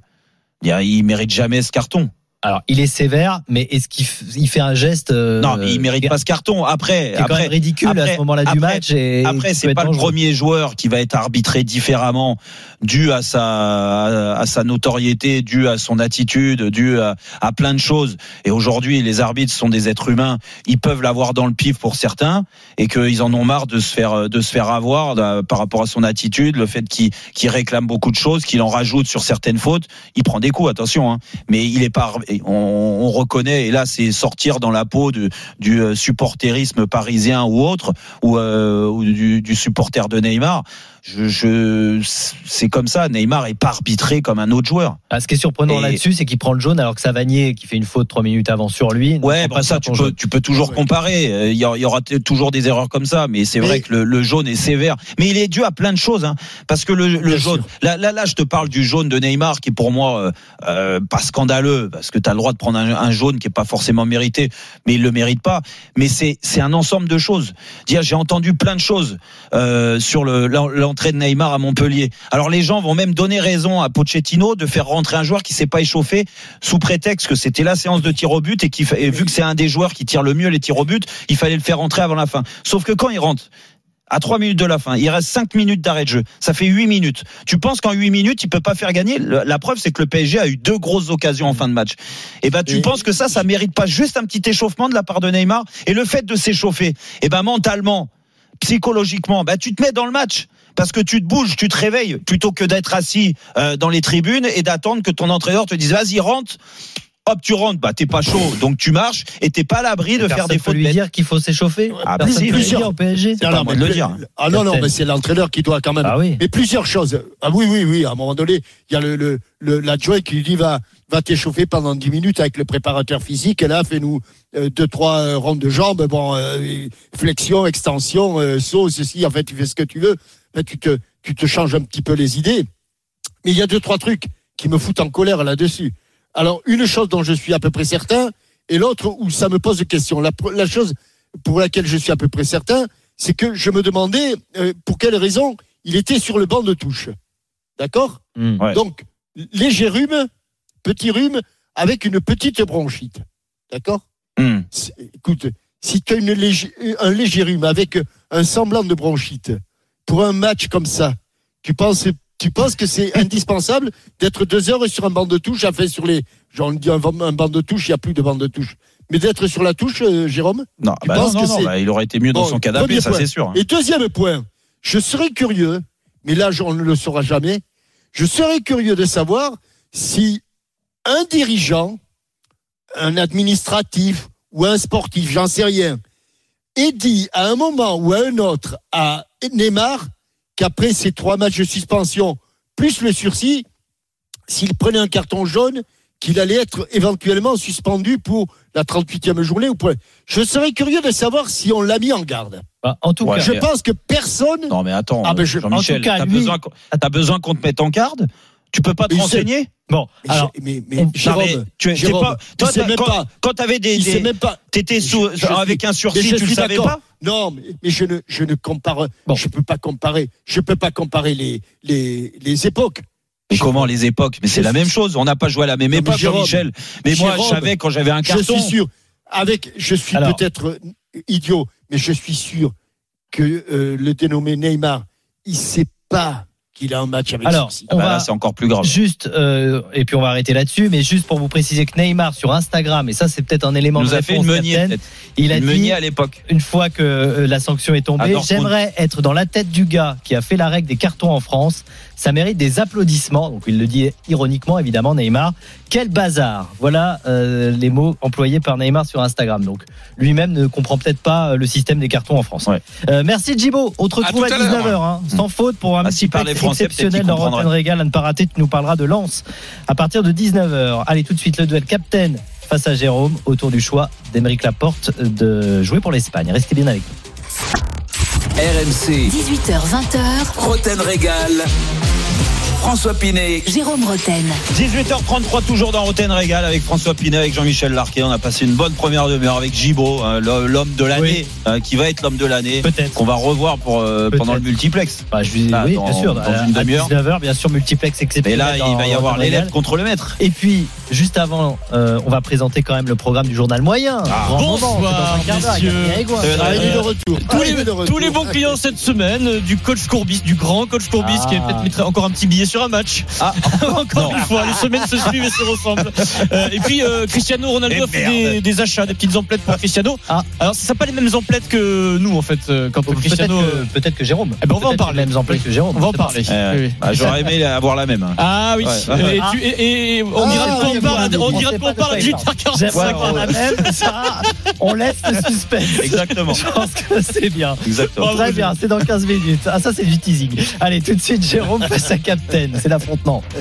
Il mérite jamais ce carton. Alors, il est sévère, mais est-ce qu'il il fait un geste euh, non, mais il mérite pas ce carton. Après, qui est quand même ridicule à ce moment-là du match. Et Après, c'est pas le premier joueur qui va être arbitré différemment dû à sa à sa notoriété, dû à son attitude, dû à, à plein de choses. Et aujourd'hui, les arbitres sont des êtres humains. Ils peuvent l'avoir dans le pif pour certains et qu'ils en ont marre de se faire de se faire avoir là, par rapport à son attitude, le fait qu'il qu'il réclame beaucoup de choses, qu'il en rajoute sur certaines fautes. Il prend des coups, attention. Hein. Mais il est pas on, on reconnaît, et là c'est sortir dans la peau du, euh, supporterisme parisien ou autre, ou, euh, du supporter de Neymar. Je, je, c'est comme ça. Neymar est pas arbitré comme un autre joueur. Ah, ce qui est surprenant là-dessus, c'est qu'il prend le jaune alors que Savanier, qui fait une faute trois minutes avant sur lui. Ouais, bah ça, tu peux, tu peux toujours comparer. Euh, Il y, aura toujours des erreurs comme ça, mais c'est Mais- vrai que le, le jaune est sévère. Mais il est dû à plein de choses, hein, parce que le, jaune. Là, là, là, je te parle du jaune de Neymar, qui est pour moi euh, euh, pas scandaleux, parce que tu as le droit de prendre un, un jaune qui est pas forcément mérité, mais il le mérite pas. Mais c'est c'est un ensemble de choses. Dire, j'ai entendu plein de choses euh, sur le- l'entrée de Neymar à Montpellier. Alors les gens vont même donner raison à Pochettino de faire rentrer un joueur qui s'est pas échauffé sous prétexte que c'était la séance de tir au but et, qui, et vu que c'est un des joueurs qui tire le mieux les tirs au but, il fallait le faire rentrer avant la fin. Sauf que quand il rentre à 3 minutes de la fin, il reste 5 minutes d'arrêt de jeu. Ça fait 8 minutes. Tu penses qu'en 8 minutes, il peut pas faire gagner? La preuve, c'est que le PSG a eu deux grosses occasions en fin de match. Et ben, tu Et- penses que ça, ça mérite pas juste un petit échauffement de la part de Neymar? Et le fait de s'échauffer, et ben, mentalement, psychologiquement, bah, tu te mets dans le match. Parce que tu te bouges, tu te réveilles, plutôt que d'être assis euh, dans les tribunes et d'attendre que ton entraîneur te dise vas-y rentre. Hop, tu rentres, bah t'es pas chaud, donc tu marches et t'es pas à l'abri de faire des fautes lui bêtes. dire qu'il faut s'échauffer. Ah, bah si, plusieurs. au PSG. À moi de le mais- dire. Ah non, non, mais c'est l'entraîneur qui doit quand même. Ah oui. Mais plusieurs choses. Ah oui, oui, oui. À un moment donné, il y a le, le, le- l'adjoint qui lui dit va, va t'échauffer pendant 10 minutes avec le préparateur physique. Et là, fais-nous euh, deux, trois euh, rondes de jambes. Bon, euh, flexion, extension, euh, saut, ceci. En fait, tu fais ce que tu veux. Là, tu te, tu te changes un petit peu les idées. Mais il y a deux, trois trucs qui me foutent en colère là-dessus. Alors, une chose dont je suis à peu près certain, et l'autre où ça me pose question. La, la chose pour laquelle je suis à peu près certain, c'est que je me demandais euh, pour quelle raison il était sur le banc de touche. D'accord? Hmm. Ouais. Donc, léger rhume, petit rhume, avec une petite bronchite. D'accord? Hmm. Écoute, si tu as une léger- un léger rhume avec un semblant de bronchite, pour un match comme ça, tu penses, tu penses que c'est indispensable d'être deux heures sur un banc de touche, enfin sur les, j'en dis un, un banc de touche, il n'y a plus de banc de touche, mais d'être sur la touche, euh, Jérôme Non, Tu bah non, penses non, que non, c'est- bah, il aurait été mieux dans Bon, son canapé, ça c'est sûr. Et deuxième point, je serais curieux, mais là on ne le saura jamais, je serais curieux de savoir si un dirigeant, un administratif ou un sportif, j'en sais rien, est dit à un moment ou à un autre à Neymar qu'après ces trois matchs de suspension, plus le sursis, s'il prenait un carton jaune, qu'il allait être éventuellement suspendu pour la 38e journée ou point. Je serais curieux de savoir si on l'a mis en garde. Bah, en tout Ouais, cas, Je pense que personne Non mais attends, Ah, je- Jean-Michel, en tout cas, t'as lui- besoin, qu'on- t'as besoin qu'on te mette en garde? Tu peux pas te renseigner bon, Mais, alors, mais, mais on- Non, Jérôme, mais tu Jérôme, pas, toi, même quand, pas. quand t'avais des, des- même pas. t'étais sous, Je- je avec suis- un sursis, je tu le savais pas Non, mais, mais je ne, je ne compare, Bon. je peux pas comparer, je peux pas comparer les, les, les époques. Mais comment les époques Mais c'est Je la même chose. On n'a pas joué à la même Non, époque, Jérôme, Jean-Michel. Mais moi, je savais quand j'avais un Je carton. suis sûr, avec, je suis peut-être idiot, mais je suis sûr que euh, le dénommé Neymar, il sait pas qu'il a un match avec Alors, City. Ah on bah là, c'est encore plus grave. Juste, euh, et puis on va arrêter là-dessus, mais juste pour vous préciser que Neymar sur Instagram, et ça c'est peut-être un élément nous de a fait une meunier, il a Une dit à l'époque. une fois que euh, la sanction est tombée, j'aimerais être dans la tête du gars qui a fait la règle des cartons en France. Ça mérite des applaudissements. Donc il le dit ironiquement, évidemment, Neymar. Quel bazar Voilà euh, les mots employés par Neymar sur Instagram. Donc lui-même ne comprend peut-être pas euh, le système des cartons en France. Ouais. Euh, merci Djibo. On te À retrouve à, tout à l'heure. 19h, hein, sans faute pour un Ah, petit peut-être exceptionnel dans. Rotten Régal à ne pas rater. Tu nous parleras de Lens à partir de 19h. Allez, tout de suite le duel Captain face à Jérôme autour du choix d'Emeric Laporte de jouer pour l'Espagne. Restez bien avec nous. RMC, 18h20h, Roten Régal. François Pinet. Jérôme Roten. 18h33 toujours dans Roten Régal avec François Pinet, avec Jean-Michel Larquet. On a passé une bonne première demi-heure avec Gibo, hein, l'homme de l'année, Oui. hein, qui va être l'homme de l'année, Peut-être. qu'on va revoir pour, euh, Peut-être. pendant le multiplex. Bah, je Ah, oui, dans- bien sûr. dans à, une demi-heure. 19h, bien sûr, multiplex Et exceptionnel. là, il va y avoir lettres contre le maître. Et puis, juste avant, euh, on va présenter quand même le programme du journal moyen. Ah. D'heure, messieurs. Tous les, bons clients cette semaine euh, du coach Courbis, du grand coach Courbis Ah. qui peut-être mettrait encore un petit billet sur un match. Ah, Encore une fois, les semaines se suivent et se ressemblent. Euh, et puis euh, Cristiano Ronaldo Eh a fait des, des achats, des petites emplettes pour Cristiano. Ah. Alors, ce ne pas les mêmes emplettes que nous en fait. euh, Quand Peut-être Cristiano. que, peut-être que Jérôme. Eh ben, on va en parler. les mêmes emplois que Jérôme. On va en parler. Oui, oui. bah, J'aurais aimé avoir la même. hein. Ah oui. Ouais, ouais. Et, tu- et- et on Ah, dira de quoi oui, on parle. On dira de quoi on parle à 18h45. J'aimerais avoir la même, ça, on laisse le suspense. Exactement. Je pense que c'est bien. Exactement. Très bien, c'est dans 15 minutes. Ah, ça, c'est du teasing. Allez, tout de suite, Jérôme face à Captain. C'est l'affrontement.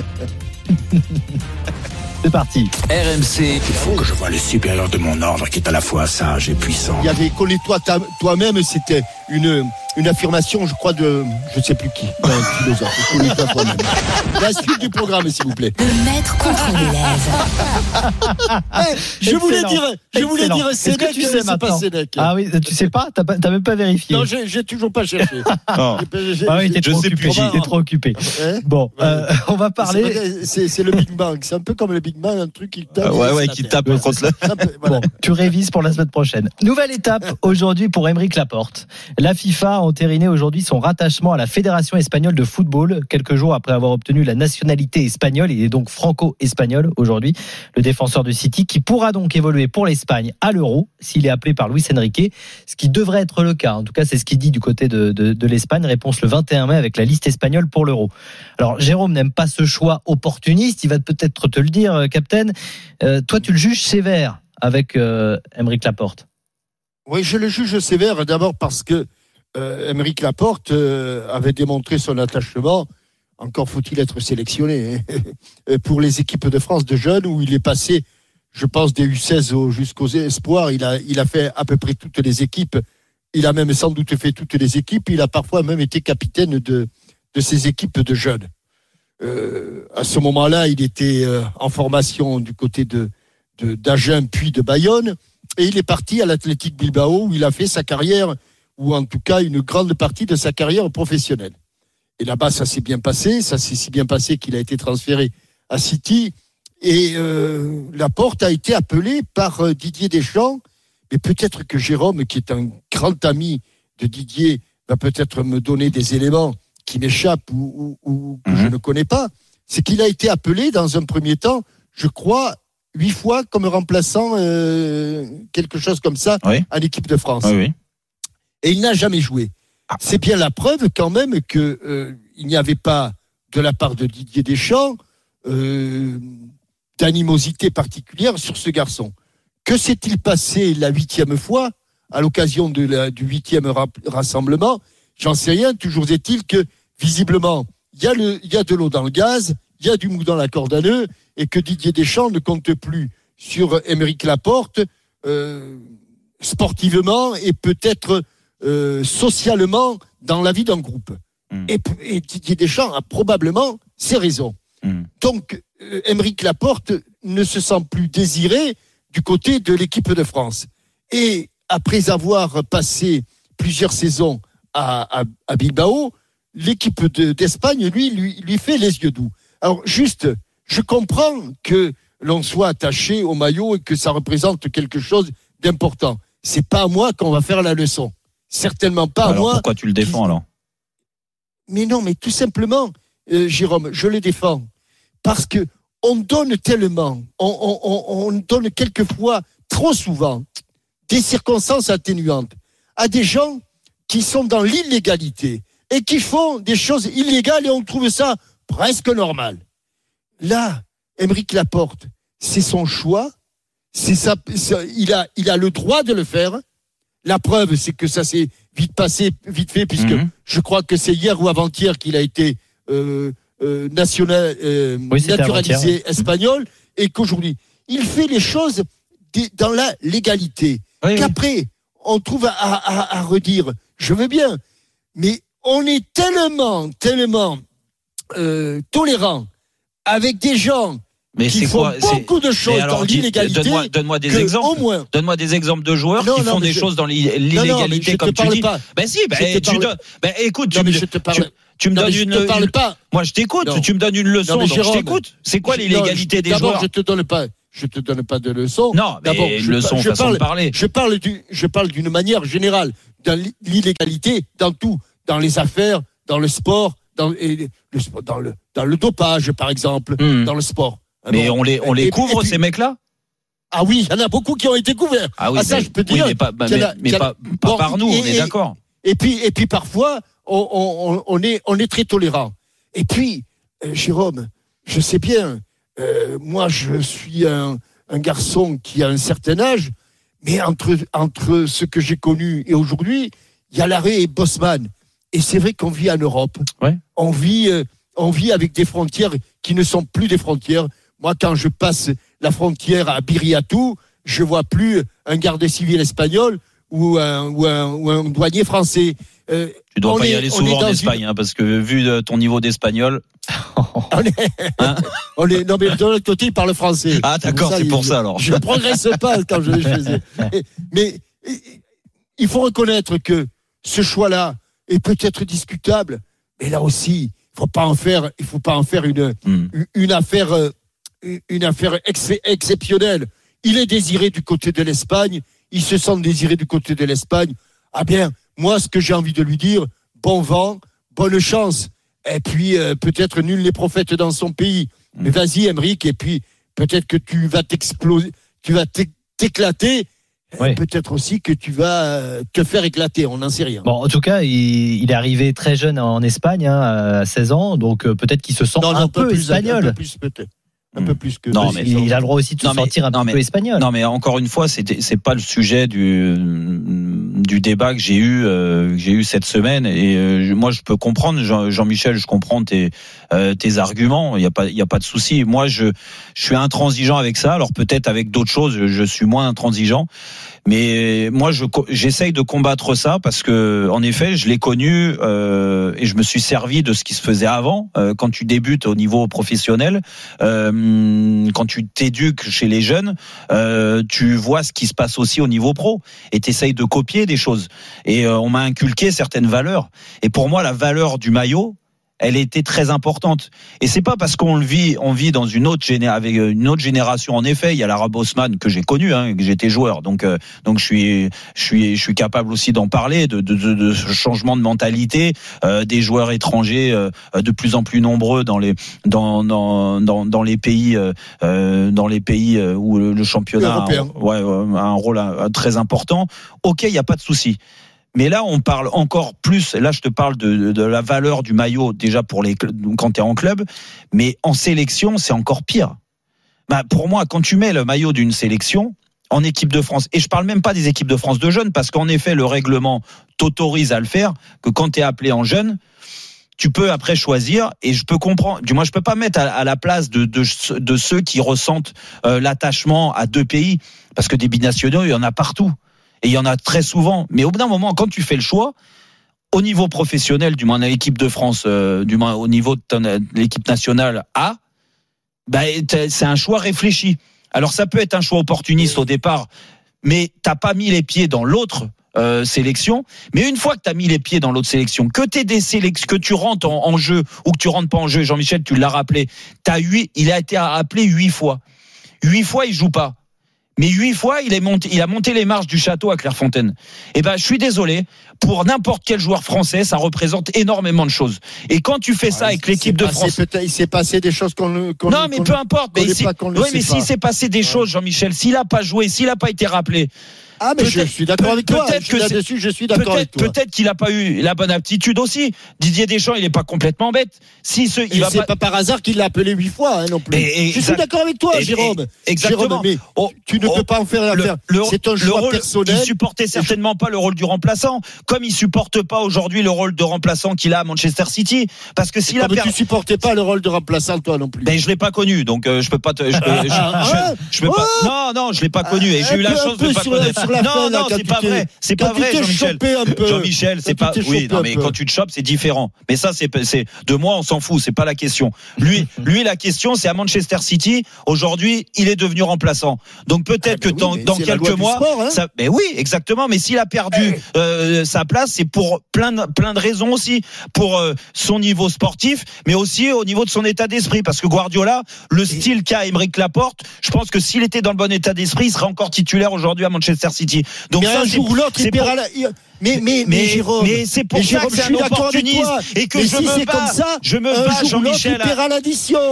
C'est parti. RMC, Il faut que je vois le supérieur de mon ordre qui est à la fois sage et puissant. Il y avait ta- toi-même, c'était une, une affirmation, je crois, de je ne sais plus qui, d'un philosophe. La suite du programme, s'il vous plaît. Le maître contre l'élève. Eh, je voulais dire, je voulais Excellent. dire Sénèque, tu sais c'est pas maintenant Sénèque. Ah oui, tu sais pas T'as même pas vérifié Non, j'ai toujours pas cherché. J'ai- Ah oui, t'es je trop sais occupé. plus. T'es trop occupé. Hein Bon, euh, on va parler. C'est le Big Bang. C'est un peu comme le Big Bang, un truc qui tape. Ah ouais, ouais, qui tape contre voilà. Bon, tu révises pour la semaine prochaine. Nouvelle étape aujourd'hui pour Émeric Laporte. La FIFA a entériné aujourd'hui son rattachement à la Fédération espagnole de football, quelques jours après avoir obtenu la nationalité espagnole. Il est donc franco-espagnol aujourd'hui, le défenseur de City, qui pourra donc évoluer pour l'Espagne à l'Euro s'il est appelé par Luis Enrique, ce qui devrait être le cas. En tout cas, c'est ce qu'il dit du côté de, de, l'Espagne. Réponse le 21 mai avec la liste espagnole pour l'Euro. Alors, Jérôme n'aime pas ce choix opportuniste. Il va peut-être te le dire, euh, Captain. Euh, toi, tu le juges sévère avec euh, Laporte. Oui, je le juge sévère d'abord parce que euh, Émeric Laporte euh, avait démontré son attachement. Encore faut-il être sélectionné hein, pour les équipes de France de jeunes où il est passé, je pense, des U16 au- jusqu'aux espoirs. Il a, il a fait à peu près toutes les équipes. Il a même sans doute fait toutes les équipes. Il a parfois même été capitaine de, de ces équipes de jeunes. Euh, à ce moment-là, il était euh, en formation du côté de- d'Agen puis de Bayonne. Et il est parti à l'Athletic Bilbao où il a fait sa carrière, ou en tout cas une grande partie de sa carrière professionnelle. Et là-bas, ça s'est bien passé. Ça s'est si bien passé qu'il a été transféré à City. Et euh, Laporte a été appelé par euh, Didier Deschamps. Mais peut-être que Jérôme, qui est un grand ami de Didier, va peut-être me donner des éléments qui m'échappent ou, ou- ou que je ne connais pas. C'est qu'il a été appelé dans un premier temps, je crois, huit fois comme remplaçant euh, quelque chose comme ça Oui. en équipe de France. Oui. Et il n'a jamais joué. C'est bien la preuve quand même que euh, il n'y avait pas de la part de Didier Deschamps euh, d'animosité particulière sur ce garçon. Que s'est-il passé la huitième fois à l'occasion du huitième ra- rassemblement? J'en sais rien. Toujours est-il que visiblement il y a le il y a de l'eau dans le gaz, il y a du mou dans la corde à nœud, et que Didier Deschamps ne compte plus sur Émeric Laporte euh, sportivement et peut-être euh, socialement dans la vie d'un groupe. Et, et Didier Deschamps a probablement ses raisons. Donc, euh, Émeric Laporte ne se sent plus désiré du côté de l'équipe de France. Et après avoir passé plusieurs saisons à, à- à Bilbao, l'équipe de- d'Espagne, lui, lui, lui fait les yeux doux. Alors, juste, je comprends que l'on soit attaché au maillot et que ça représente quelque chose d'important. C'est pas à moi qu'on va faire la leçon. Certainement pas à Alors moi. pourquoi tu le défends alors? Mais non, mais tout simplement, euh, Jérôme, je le défends. Parce que on donne tellement, on- on donne quelquefois, trop souvent, des circonstances atténuantes à des gens qui sont dans l'illégalité et qui font des choses illégales et on trouve ça presque normal. Là, Émeric Laporte, c'est son choix, c'est ça, il a, il a le droit de le faire. La preuve, c'est que ça s'est vite passé, vite fait, puisque Mhm. je crois que c'est hier ou avant-hier qu'il a été euh, euh, national, euh, Oui, naturalisé espagnol, et qu'aujourd'hui, il fait les choses dans la légalité. Qu'après, on trouve à, à- à redire, je veux bien, mais on est tellement, tellement euh, tolérant avec des gens Mais qui c'est font quoi beaucoup de choses alors, dans l'illégalité. Donne-moi donne-moi des exemples. Moins, Donne-moi des exemples de joueurs Non, qui non, font des je- choses dans l'illégalité, comme tu dis. pas. Ben si, ben, Je te tu donnes- ben écoute, Non, tu, je te parle- tu- tu me donnes je une. te parle pas. Moi, je t'écoute. Tu me donnes une leçon, donc je Jérôme, t'écoute. C'est quoi l'illégalité des D'abord, joueurs je te donne pas, je te donne pas de leçons. Non, D'abord, je- leçon, je parle, parler. Je parle du, je parle d'une manière générale dans l'illégalité dans tout, dans les affaires, dans le sport, dans, et le, dans, le, dans le dopage, par exemple, Hmm. dans le sport. Mais on les, on les et couvre, puis- ces mecs-là? Ah oui, il y en a beaucoup qui ont été couverts. Ah oui, ça, mais, je peux te oui, dire. mais pas, bah, qu'il y en mais, a- mais qu'il y en a- pas, pas Bon, par nous, et- on est d'accord. Et puis, et puis parfois, on, on- on- on est, on est très tolérant. Et puis, euh, Jérôme, je sais bien, euh, moi, je suis un, un garçon qui a un certain âge, mais entre, entre ce que j'ai connu et aujourd'hui, il y a l'arrêt et Bosman. Et c'est vrai qu'on vit en Europe. Ouais. On vit, euh, on vit avec des frontières qui ne sont plus des frontières. Moi, quand je passe la frontière à Biriatou, je vois plus un garde civil espagnol ou un, ou un, ou un douanier français. Euh, Tu dois pas y aller souvent en Espagne, hein, parce que vu ton niveau d'espagnol. On est, on est- non, mais de l'autre côté, il parle français. Ah, d'accord, c'est pour ça, alors. Je ne progresse pas quand je eux. Et- Mais il faut reconnaître que ce choix-là est peut-être discutable, mais là aussi, il faut pas en faire, il faut pas en faire une, Hmm. une affaire, euh, une affaire ex- exceptionnelle. Il est désiré du côté de l'Espagne, il se sent désiré du côté de l'Espagne. Ah bien, moi, ce que j'ai envie de lui dire, bon vent, bonne chance. Et puis, euh, peut-être nul n'est prophète dans son pays. Mais vas-y, Emeric, et puis peut-être que tu vas t'exploser, tu vas t'é- t'éclater. Peut-être aussi que tu vas euh, te faire éclater, on n'en sait rien. Bon, en tout cas, il, il est arrivé très jeune en Espagne, hein, à 16 ans, donc euh, peut-être qu'il se sent Non, non, un peu plus, Un espagnol. peu plus, peut-être. Un peu plus que. Non, mais. Il a le droit aussi de se Non, mais- sentir un non, mais- peu espagnol. Non, mais encore une fois, c'était c'est pas le sujet du du débat que j'ai eu euh, que j'ai eu cette semaine. Et euh, moi, je peux comprendre, Jean- Jean-Michel, je comprends tes euh, tes arguments. Il y a pas il y a pas de souci. Moi, je je suis intransigeant avec ça. Alors peut-être avec d'autres choses, je, je suis moins intransigeant. Mais moi, je j'essaye de combattre ça parce que, en effet, je l'ai connu euh, et je me suis servi de ce qui se faisait avant. Euh, quand tu débutes au niveau professionnel, euh, quand tu t'éduques chez les jeunes, euh, tu vois ce qui se passe aussi au niveau pro et t'essayes de copier des choses. Et euh, on m'a inculqué certaines valeurs. Et pour moi, la valeur du maillot, elle était très importante. Et c'est pas parce qu'on le vit, on vit dans une autre géné avec une autre génération. En effet, il y a l'Arab Osman que j'ai connu, hein, que j'étais joueur, donc euh, donc je suis je suis je suis capable aussi d'en parler de, de, de, de ce changement de mentalité euh, des joueurs étrangers euh, de plus en plus nombreux dans les dans dans dans, dans les pays euh, euh, dans les pays euh, où le, le championnat a, ouais, a un rôle euh, très important. Ok, il y a pas de souci. Mais là, on parle encore plus. Là, je te parle de, la valeur du maillot déjà pour les quand tu es en club, mais en sélection, c'est encore pire. Bah, pour moi, quand tu mets le maillot d'une sélection en équipe de France, et je parle même pas des équipes de France de jeunes, parce qu'en effet, le règlement t'autorise à le faire, que quand tu es appelé en jeune, tu peux après choisir et je peux comprendre du moins je peux pas mettre à, la place de, de, de ceux qui ressentent euh, l'attachement à deux pays parce que des binationaux il y en a partout et il y en a très souvent mais au bout d'un moment quand tu fais le choix au niveau professionnel du moins à l'équipe de France euh, du moins au niveau de, de l'équipe nationale A bah, c'est un choix réfléchi alors ça peut être un choix opportuniste au départ mais t'as pas mis les pieds dans l'autre euh, sélection. Mais une fois que tu as mis les pieds dans l'autre sélection, que t'es des sélections, que tu rentres en, jeu ou que tu rentres pas en jeu, Jean-Michel, tu l'as rappelé, t'as huit, il a été appelé huit fois. Huit fois, il joue pas. Mais huit fois, il, est monté, il a monté les marches du château à Clairefontaine. Eh ben, je suis désolé. Pour n'importe quel joueur français, ça représente énormément de choses. Et quand tu fais ça avec l'équipe de France, Il s'est passé des choses qu'on non, mais peu importe. Mais ouais, s'il s'est passé des choses, Jean-Michel, s'il a pas joué, s'il a pas été rappelé. Ah, mais je suis d'accord avec toi. peut-être Je que suis c'est- là-dessus, je suis d'accord avec Peut-être, toi. peut-être qu'il a pas eu la bonne aptitude aussi. Didier Deschamps, il est pas complètement bête. Si ce, il c'est pas. par hasard qu'il l'a appelé huit fois hein, non plus. Et- et- je suis d'accord avec toi, Jérôme. et- exactement. Jérôme, mais Oh, tu ne oh, peux pas en faire le- l'affaire. le- C'est un le choix rôle, personnel. Il supportait certainement pas le rôle du remplaçant, comme il supporte pas aujourd'hui le rôle de remplaçant qu'il a à Manchester City. Parce que s'il a perdu. tu supportais pas le rôle de remplaçant, toi non plus. Ben je l'ai pas connu, donc euh, je peux pas te. Je, peux- je- Ah, je- je peux pas. Non, non, je l'ai pas connu et j'ai un eu la chance de pas connaître. Sur la non, non, quand c'est pas vrai. C'est pas vrai, Jean-Michel. Jean-Michel, c'est pas. Oui, non, mais quand tu te chopes, c'est différent. Mais ça, c'est de moi, on s'en fout. C'est pas la question. Lui, lui, la question, c'est à Manchester City. Aujourd'hui, il est devenu remplaçant. Donc peut-être que oui, dans, quelques mois, hein. ça. Mais oui, exactement. Mais s'il a perdu euh, sa place, c'est pour plein de, plein de raisons aussi, pour euh, son niveau sportif, mais aussi au niveau de son état d'esprit. Parce que Guardiola, le style qu'a Émeric Laporte, je pense que s'il était dans le bon état d'esprit, il serait encore titulaire aujourd'hui à Manchester City. Donc Mais ça, un c'est- jour ou l'autre, mais mais mais, Jérôme, mais c'est pour ça que je suis d'accord avec. Et que je si me bats, comme ça, je me bats, Jean-Michel.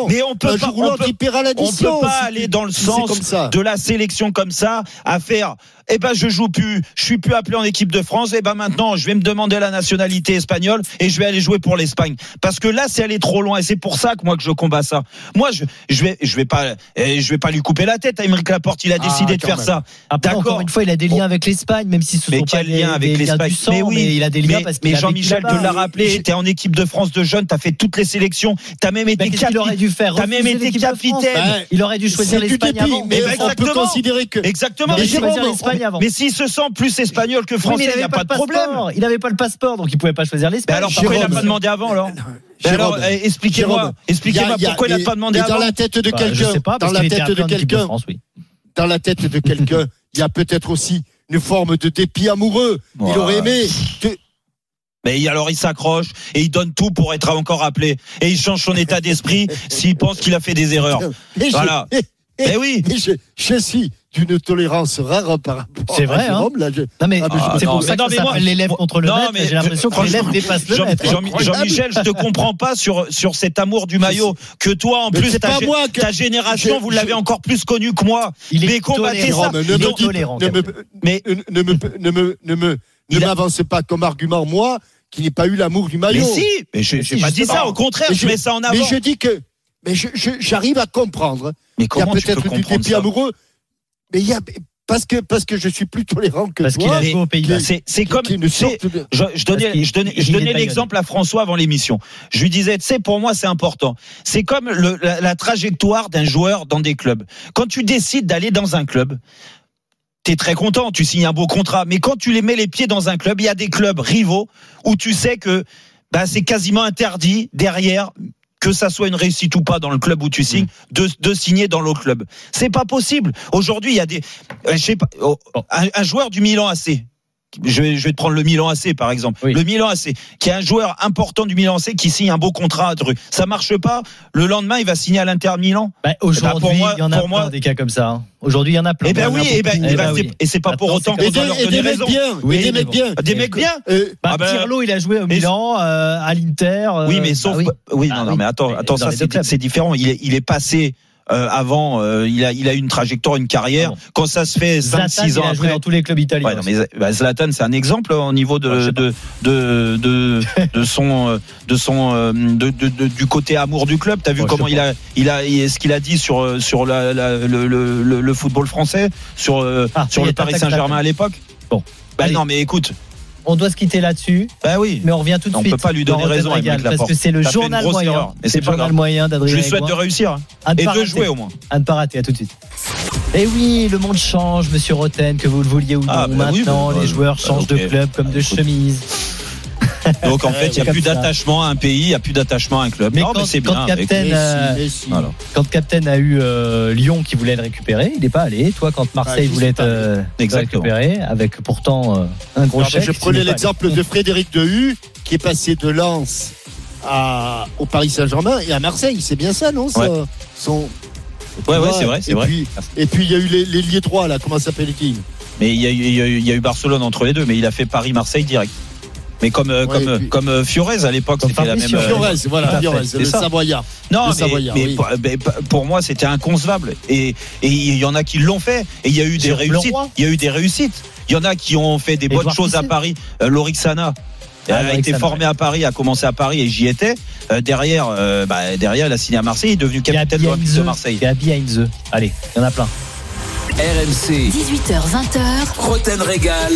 Mais on peut un pas, on peut, peut pas aller dans le sens de la sélection comme ça à faire. Eh ben je joue plus, je suis plus appelé en équipe de France. Eh ben maintenant, je vais me demander la nationalité espagnole et je vais aller jouer pour l'Espagne. Parce que là, c'est aller trop loin et c'est pour ça que moi que je combats ça. Moi, je je vais je vais pas eh, je vais pas lui couper la tête à Émeric Laporte. Il a décidé de faire ça. D'accord. Encore une fois, il a des liens avec l'Espagne, même si ce mais sont quel pas lien avec l'Espagne mais, oui, il a des liens mais, Jean-Michel te l'a rappelé, t'es en équipe de France de jeunes, t'as fait toutes les sélections, t'as même été capitaine. Il aurait dû bah, Il aurait dû choisir l'Espagne avant. Mais on peut considérer que. Exactement. Mais s'il se sent plus espagnol que français, il n'y a pas de problème. Il n'avait pas le passeport, donc il ne pouvait pas choisir l'Espagne. Alors pourquoi il n'a pas demandé avant alors eh, expliquez-moi, expliquez-moi pourquoi il n'a pas demandé avant. Dans la tête de bah, quelqu'un, dans la tête de quelqu'un, dans la tête de quelqu'un, il y a peut-être aussi une forme de dépit amoureux. Il aurait aimé. Mais alors il s'accroche et il donne tout pour être encore appelé. Et il change son état d'esprit s'il pense qu'il a fait des erreurs. Voilà. Je, et, et oui. Et je, je suis d'une tolérance rare par rapport c'est vrai, à Hein. Non, mais ah, ah c'est pour ça que l'élève contre le non, mais j'ai l'impression que l'élève dépasse le Jean, maître. Jean, michel je te comprends pas sur, sur cet amour du maillot que toi, en plus, ta, ta, génération, vous l'avez encore plus connu que moi. Il est tolérant, ça. Mais... ne me, ne me, ne me, ne m'avancez pas comme argument, moi, qui n'ai pas eu l'amour du maillot. Mais si, mais j'ai pas ça, au contraire, je mets ça en avant. Mais je dis que, mais j'arrive à comprendre. Mais comment Il y a peut-être du dépit amoureux. Mais parce que parce que je suis plus tolérant que parce toi. qu'il pays. C'est, comme je, donnais l'exemple à François avant l'émission. Je lui disais, tu sais, pour moi c'est important. C'est comme la, trajectoire d'un joueur dans des clubs. Quand tu décides d'aller dans un club, t'es très content, tu signes un beau contrat. Mais quand tu les mets les pieds dans un club, il y a des clubs rivaux où tu sais que bah, c'est quasiment interdit derrière que ça soit une réussite ou pas dans le club où tu mm. signes, de, signer dans l'autre club. C'est pas possible. Aujourd'hui, il y a des, euh, je sais pas, oh, un, un joueur du Milan AC, je vais, te prendre le Milan AC par exemple. Le Milan AC, qui est un joueur important du Milan AC qui signe un beau contrat. Ça marche pas. Le lendemain, il va signer à l'Inter Milan. Aujourd'hui, il y en a plein moi, des cas comme ça. Aujourd'hui, il y en a plein. Eh ben, eh ben, eh ben et, c'est pas pour autant qu'on doit leur. Bien, oui, des, mecs bien. Des mecs bien. Bah, il a joué au Milan, euh, à l'Inter. Oui, mais euh, sauf. Ah oui, ah non, mais attends, attends, ça c'est différent. Il est passé euh, avant. Euh, il a il a une trajectoire, une carrière. Quand ça se fait 5-6 ans il a joué dans tous les clubs italiens. Euh, bah, Zlatan, c'est un exemple hein, au niveau de de, de, de son de son de, du côté amour du club. T'as vu comment il a il a ce qu'il a dit sur sur la, le, le, football français, sur ah, sur le Paris Saint-Germain à l'époque? Bon. Bah non, mais écoute, on doit se quitter là-dessus. Bah oui. Mais on revient tout de suite. On ne peut pas lui donner raison, Régal, Parce que c'est le journal moyen. Et c'est le journal moyen d'Adrien. Je lui souhaite de réussir. Et de jouer au moins. À ne pas rater. À tout de suite. Et oui, le monde change, monsieur Roten, que vous le vouliez ou ah, non. Bah Maintenant, bah, les bah, joueurs changent de club comme de chemise. Donc en fait, il n'y a plus d'attachement à un pays, il n'y a plus d'attachement à un club. Mais quand. Captain, a eu euh, Lyon qui voulait le récupérer, il n'est pas allé. Toi, quand ah, Marseille voulait te, euh, te récupérer, avec pourtant euh, un gros non, Je prenais l'exemple de Frédéric Dehu qui est passé de Lens à, au Paris Saint-Germain et à Marseille. C'est bien ça, non ouais. Ouais, c'est vrai, c'est vrai. Et puis il y a eu les, les liés droits là, comment s'appelle-t-il Mais il y, a eu Barcelone entre les deux, mais il a fait Paris-Marseille direct. Mais comme, euh, ouais, comme, euh, comme euh, Fiorez à l'époque, c'était la même. Fiorez, voilà, Fiorez, le ça. Savoyard. Non, mais, pour, moi, c'était inconcevable. Et il y en a qui l'ont fait. Et il y a eu des réussites. Il y a eu des réussites. Il y en a qui ont fait des bonnes choses à Paris. Lorixana. Ah, elle a été formée à Paris, a commencé à Paris et j'y étais. Derrière, euh, bah, derrière, elle a signé à Marseille, il est devenu capitaine de l'Olympique de Marseille. Gabi Heinze. Allez, il y en a plein. RMC. 18h20h. Roten Régal.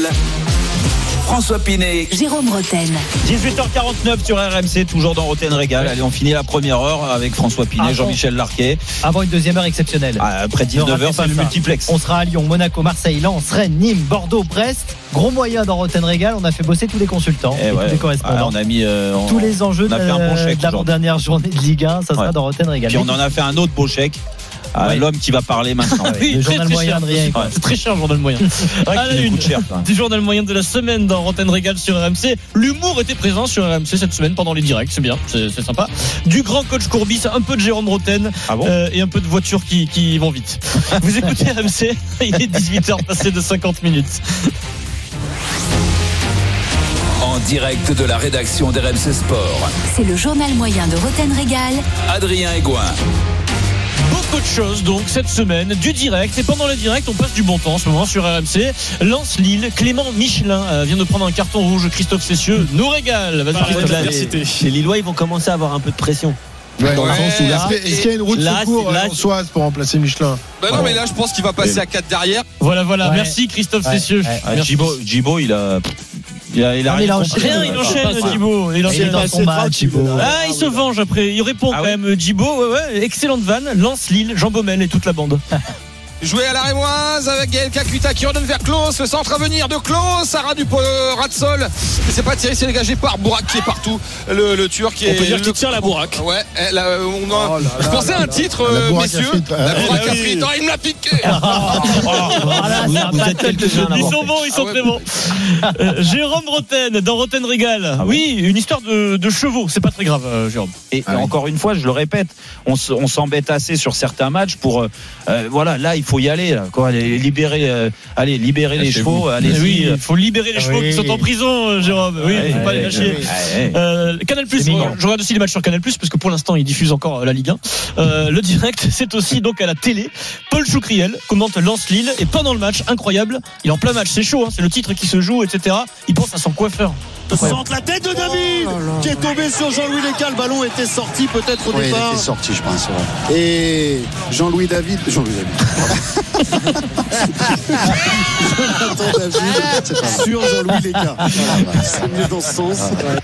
François Pinet, Jérôme Roten. 18h49 sur RMC, toujours dans Roten Régal. Allez, on finit la première heure avec François Pinet, Jean-Michel Larquet. Avant une deuxième heure exceptionnelle. Ah, après 19h, c'est le multiplex. On sera à Lyon, Monaco, Marseille, Lens, Rennes, Nîmes, Bordeaux, Brest. Gros moyen dans Roten Régal. On a fait bosser tous les consultants eh et, tous les correspondants. Ah, on a mis euh, tous les enjeux de, bon euh, de la dernière journée de Ligue 1. Ça sera dans Roten Régal. Puis on en a fait un autre beau chèque ah l'homme qui va parler maintenant. Ah oui, le journal moyen C'est très cher le journal moyen. Ah, la une du journal moyen de la semaine dans Rantaine Régal sur RMC. L'humour était présent sur RMC cette semaine pendant les directs, c'est bien, c'est sympa. Du grand coach Courbis, un peu de Jérôme Roten euh, et un peu de voitures qui, qui vont vite. Vous écoutez RMC, il est 18h passé de 50 minutes. En direct de la rédaction d'RMC Sport. C'est le journal moyen de Roten Régal. Adrien Aigouin. Beaucoup de choses donc cette semaine, du direct et pendant le direct on passe du bon temps en ce moment sur RMC. Lance Lille, Clément Michelin euh, vient de prendre un carton rouge, Christophe Cessieux nous régale. Vas-y Christophe, Là, les, les Lillois, ils vont commencer à avoir un peu de pression. Ouais. Dans le sens où là, Est-ce qu'il y a une route de là, secours c'est- là, à pour remplacer Michelin? Bah non, mais là, je pense qu'il va passer à 4 derrière. Voilà, voilà, Ouais. merci Christophe Ouais, Cessieux. ouais. Ah, Merci. Jibo, Jibo, il a. Il a, il a Non, mais il a rien il enchaîne Djibo. Il enchaîne. dans son match, Thibaut. Ah, il se venge après. Il répond Ah quand oui même. Djibo, ouais, ouais, excellente vanne. Lance Lille, Jean Baumel et toute la bande. Joué à la Rémoise avec Gaël Kakuta qui redonne vers Klaus. Le centre à venir de Klaus. Sarah du euh, Ratsol. Et c'est pas tiré, c'est dégagé par Bourak qui est partout. Le, le Turc qui On est. peut dire le- qu'il tire la bourraque. Ouais, eh, là, euh, on a- Oh là je pensais à là un titre, La euh, Bourak messieurs. La Bourak Ah frite. Oh, il me l'a piqué. Ils sont bons, ils sont Ah ouais. très bons. Euh, Jérôme Roten, dans Roten Régal. oui, une histoire de, de chevaux. C'est pas très grave, euh, Jérôme. Et Ah oui. encore une fois, je le répète, on s'embête assez sur certains matchs pour. voilà, là, il faut y aller. là, quoi, aller libérer, euh, allez, libérer les chevaux. Allez-y. oui, il faut libérer les chevaux Oui. qui sont en prison, euh, Jérôme. Oui, il faut pas les lâcher. Euh, Canal Plus, je regarde aussi les matchs sur Canal Plus parce que pour l'instant ils diffusent encore euh, la Ligue 1. Euh, le direct, c'est aussi donc à la télé. Paul Choucriel commente Lance Lille et pendant le match, incroyable, il est en plein match, c'est chaud, hein, c'est le titre qui se joue, etc. Il pense à son coiffeur. Centre la tête de David qui est tombé sur Jean-Louis Léca. Le ballon était sorti peut-être au Oui, il départ. était sorti, je pense. ouais. Et Jean-Louis David. Jean-Louis David. C'est sur Jean-Louis mieux dans ce sens.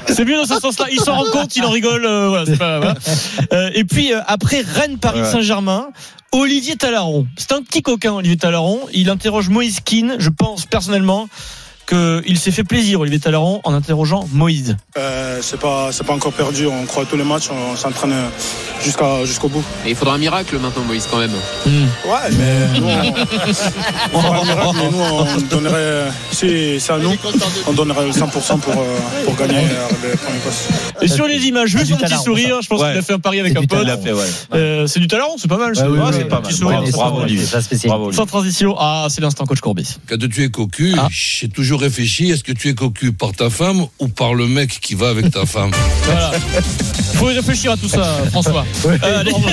C'est mieux dans ce sens-là. Il s'en rend compte, il en rigole. euh, voilà, c'est pas, voilà. Euh, et puis euh, après Rennes, Paris Ouais. Saint-Germain. Olivier Talaron, c'est un petit coquin Olivier Talaron. Il interroge Moïse Keane. Je pense personnellement qu'il s'est fait plaisir Olivier Talaron en interrogeant Moïse. Euh, c'est pas c'est pas encore perdu. On croit tous les matchs. On s'entraîne jusqu'à jusqu'au bout. Et il faudra un miracle maintenant, Moïse, quand même. Ouais, mais nous, on, on un miracle, mais nous, on donnerait, si c'est à nous, on donnerait le 100% pour, euh, pour gagner euh, les premiers postes. Et sur les images, juste un petit sourire. Je pense Ouais. qu'il a fait un pari avec C'est un du pote. Ouais. Euh, c'est du Talaron, c'est pas mal. Ouais, c'est oui, vrai, oui, c'est oui, un pas mal. sourire. Bravo, bravo, Olivier. Sans transition. Ah, c'est l'instant coach Courbis. Quand tu es cocu, j'ai toujours réfléchi, est-ce que tu es cocu par ta femme ou par le mec qui va avec ta femme? Voilà. Faut y réfléchir à tout ça, François. Euh, les...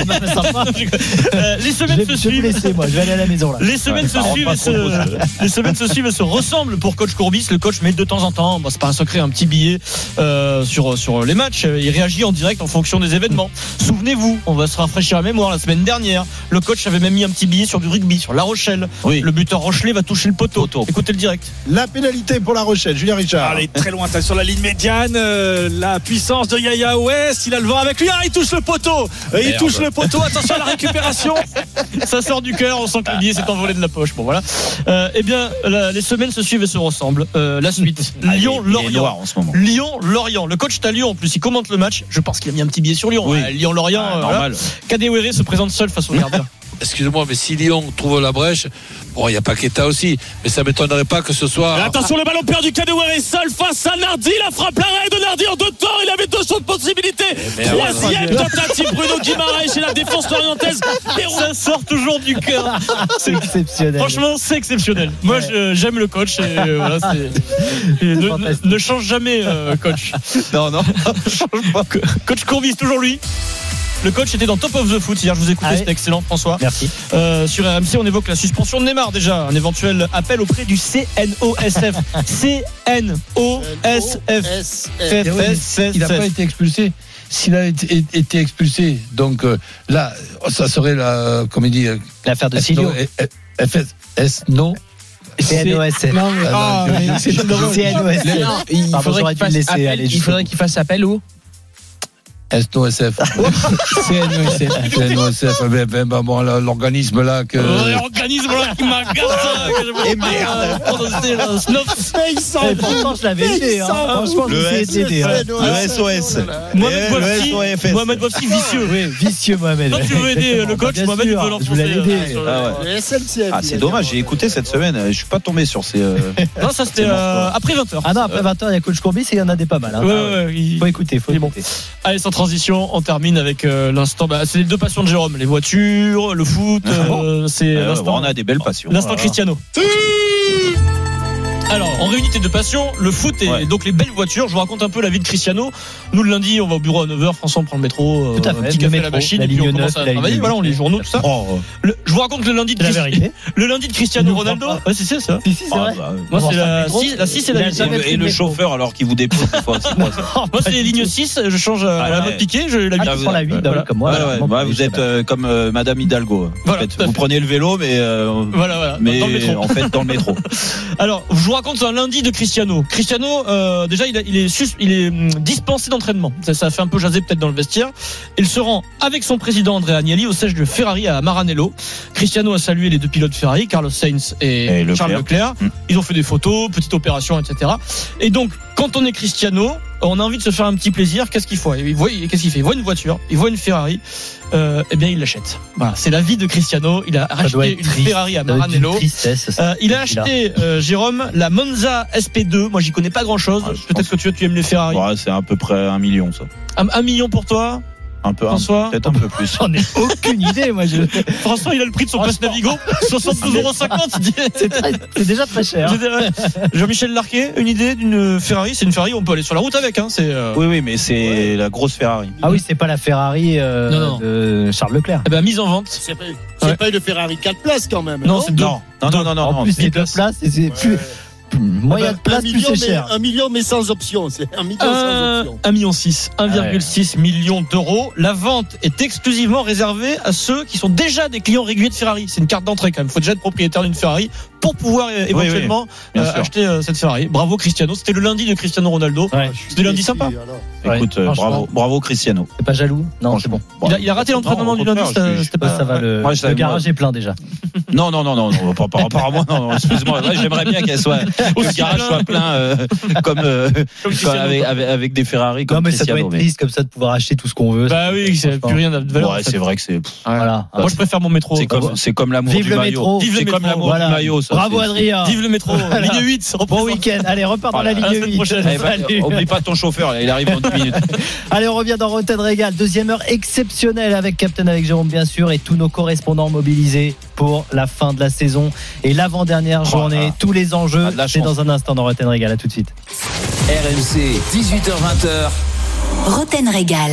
Euh, les semaines se je vais vous suivent. laisser, moi. Je vais aller à la maison là. Les semaines, se suivent et se, les semaines se suivent et se ressemblent pour coach Courbis. Le coach met de temps en temps, bon, c'est pas un secret, un petit billet euh, sur, sur les matchs. Il réagit en direct en fonction des événements. Souvenez-vous, on va se rafraîchir la mémoire la semaine dernière. Le coach avait même mis un petit billet sur du rugby, sur La Rochelle. Le buteur Rochelet va toucher le poteau. Écoutez le direct. La pénalité pour La Rochelle, Julien Richard. Allez, très loin, sur la ligne médiane. euh, la puissance de Yaya Ouest. Il a le vent avec lui. Ah, il touche le poteau. Euh, Il touche le poteau. Attention à la récupération. Ça sort du cœur, on sent que le billet s'est envolé de la poche. Bon voilà. Euh, eh bien, la- les semaines se suivent et se ressemblent. Euh, la suite. Ah, Lyon-Lorient. noir en ce moment. Lyon-Lorient. Le coach est à Lyon en plus. Il commente le match. Je pense qu'il a mis un petit billet sur Lyon. Oui. Euh, Lyon-Lorient. Ah, euh, normal. voilà. Kadewere se présente seul face au gardien. Excusez-moi, mais si Lyon trouve la brèche, bon, il y a Paqueta aussi, mais ça m'étonnerait pas que ce soit. Attention, le ballon perdu. Kadewere est seul face à Nardi. La frappe l'arrêt de Nardi en deux temps. Il avait deux choses de possibilités. merde. Troisième tentative. Bruno Guimaraes et la défense lorientaise. Ça sort toujours du cœur. C'est exceptionnel. Franchement, c'est exceptionnel. Moi, j'aime le coach. Et, euh, voilà, c'est- et ne, ne- ne change jamais, euh, coach. Non, non. Co- Coach Courbis, toujours lui. Le coach était dans Top of the Foot hier. Je vous ai écouté, Ah c'était excellent, François. Merci. Euh, sur RMC, on évoque la suspension de Neymar déjà, un éventuel appel auprès du CNOSF. CNOSF. Il n'a pas été expulsé. S'il a été, été expulsé, donc euh, là, ça serait la, comme il dit, euh, L'affaire de Silio. eh, eh, FS, S, non. CNOSF. Non, mais- Ah, Non, il faudrait qu'il fasse appel- aller SNOSF. CNOSF. CNOSF. Ben, ben, ben, bon, là, l'organisme là que. L'organisme là qui m'agace. Et merde. Eh, pourtant, je l'avais aidé. hein. Franchement, je l'ai aidé. Le SOS. Mohamed Le Bouafsi, SOFS. Mohamed Bouafsi, vicieux. Oui, vicieux Mohamed. Toi, tu veux aider le coach, Mohamed, tu veux l'enfoncer. le- Ah. Le SNCF. Ah, c'est dommage, j'ai écouté cette semaine. Je suis pas tombé sur ces. euh, Non, ça c'était euh, après 20h. Ah non, après 20h, il y a coach Courbis et il y en a des pas mal. hein. Ouais, ouais, ouais, il- Faut écouter, faut écouter. Allez, transition, on termine avec euh, l'instant. Bah, c'est les deux passions de Jérôme les voitures, le foot. euh, c'est euh, l'instant. on a des belles passions. L'instant Voilà. Cristiano. Alors, en réunité de passion, le foot et donc les belles voitures. Je vous raconte un peu la vie de Cristiano. Nous, le lundi, on va au bureau à 9h. François, on prend le métro. euh, Tout à un fait, petit café à métro, la machine. la et puis ligne on commence 9, à la travailler. Voilà, on lit les journaux, tout ça. Oh, Le- je vous raconte le lundi de la Christ- vérité. Le lundi de Cristiano nous Ronaldo. Ouais, c'est ça, ça. Si, si, c'est Ah, vrai. bah, Moi, c'est ça la fait trop. 6, la 6 et la 8. jamais et, le chauffeur alors qu'il vous dépose des fois. c'est quoi ça Moi, c'est les lignes 6. Je change à la ouais. mode piqué. Je la Ah, 8. prends la 8, bah oui, comme moi. Ouais, ouais, ouais, vous êtes euh, comme euh, Madame Hidalgo. à Vous prenez le vélo, mais, euh, Voilà, voilà. mais dans le métro. en fait dans le métro. Alors, je vous raconte un lundi de Cristiano. Cristiano, euh, déjà, il, a- il est, sus- il est hum, dispensé d'entraînement. Ça, ça a fait un peu jaser peut-être dans le vestiaire. Il se rend avec son président Andrea Agnelli au siège de Ferrari à Maranello. Cristiano a salué les deux pilotes Ferrari, Carlos Sainz et, Et Leclerc. Charles Leclerc. Mm. Ils ont fait des photos, petite opération, etc. Et donc, quand on est Cristiano, on a envie de se faire un petit plaisir. Qu'est-ce qu'il faut? Il voit, Qu'est-ce qu'il fait? Il voit une voiture, il voit une Ferrari. Euh, eh bien, il l'achète. Voilà, c'est la vie de Cristiano. Il a Ça racheté une triste. Ferrari à Maranello. tristesse, ça. Euh, il a acheté, euh, Jérôme, la Monza SP2. Moi, j'y connais pas grand chose. Je Peut-être que tu, tu aimes les Ferrari. Ouais, c'est à peu près un million ça. Un, un million pour toi? Un peu, un- François peut-être un peu plus. J'en ai aucune idée, moi. Je... François, il a le prix de son passe Navigo 72,50€. C'est très- c'est déjà très cher. Jean-Michel Larquet, une idée d'une Ferrari? C'est une Ferrari, on peut aller sur la route avec. Hein, c'est, euh, Oui, oui, mais c'est la grosse Ferrari. Ah oui, c'est pas la Ferrari euh, Non, non. de Charles Leclerc. eh ben, mise en vente. C'est pas, c'est Ouais. pas une Ferrari 4 places quand même. Non, c'est deux. Non, non, non, non, non. En non, plus, c'est- c'est deux places et c'est plus. Moyen Ah de ben, place, plus million, c'est cher. mais, un million, mais sans option. C'est un million sans Un, option. 1 million 6, 1,6 million d'euros. La vente est exclusivement réservée à ceux qui sont déjà des clients réguliers de Ferrari. C'est une carte d'entrée quand même. Il faut déjà être propriétaire d'une Ferrari pour pouvoir euh, éventuellement euh, acheter euh, cette Ferrari. Bravo Cristiano. C'était le lundi de Cristiano Ronaldo. Ouais. C'était lundi sympa. Écoute, euh, bravo, bravo Cristiano. C'est pas jaloux Non, c'est bon. Il a, il a raté l'entraînement du lundi. C'était pas. ça va, le, le garage est plein déjà. Non, non, non, non, non par, par rapport à moi, non, excuse-moi. J'aimerais bien qu'elle soit, Aussi garage plein. soit plein euh, comme, euh, Comme avec, quoi. avec, avec des Ferrari comme Non, mais ça doit être triste comme ça de pouvoir acheter tout ce qu'on veut. Bah oui, c'est plus rien de valeur. en Ouais, fait. c'est vrai que c'est. Voilà. Moi, je préfère mon métro. C'est comme, c'est comme l'amour Vive du le maillot. métro. Vive le C'est comme métro. l'amour du maillot. Bravo Adrien. Vive le métro. Ligne 8. Bon week-end. Allez, repart dans la ligne semaine 8. prochaine. Eh ben, Salut. oublie pas ton chauffeur, là, il arrive dans 10 minutes. Allez, on revient dans Rotten Régal. Deuxième heure exceptionnelle avec Captain avec Jérôme, bien sûr, et tous nos correspondants mobilisés pour la fin de la saison et l'avant-dernière Oh journée. Tous les enjeux, Ah, c'est dans un instant dans Rotten Régal. À tout de suite. RMC, 18h20h. Roten Régal.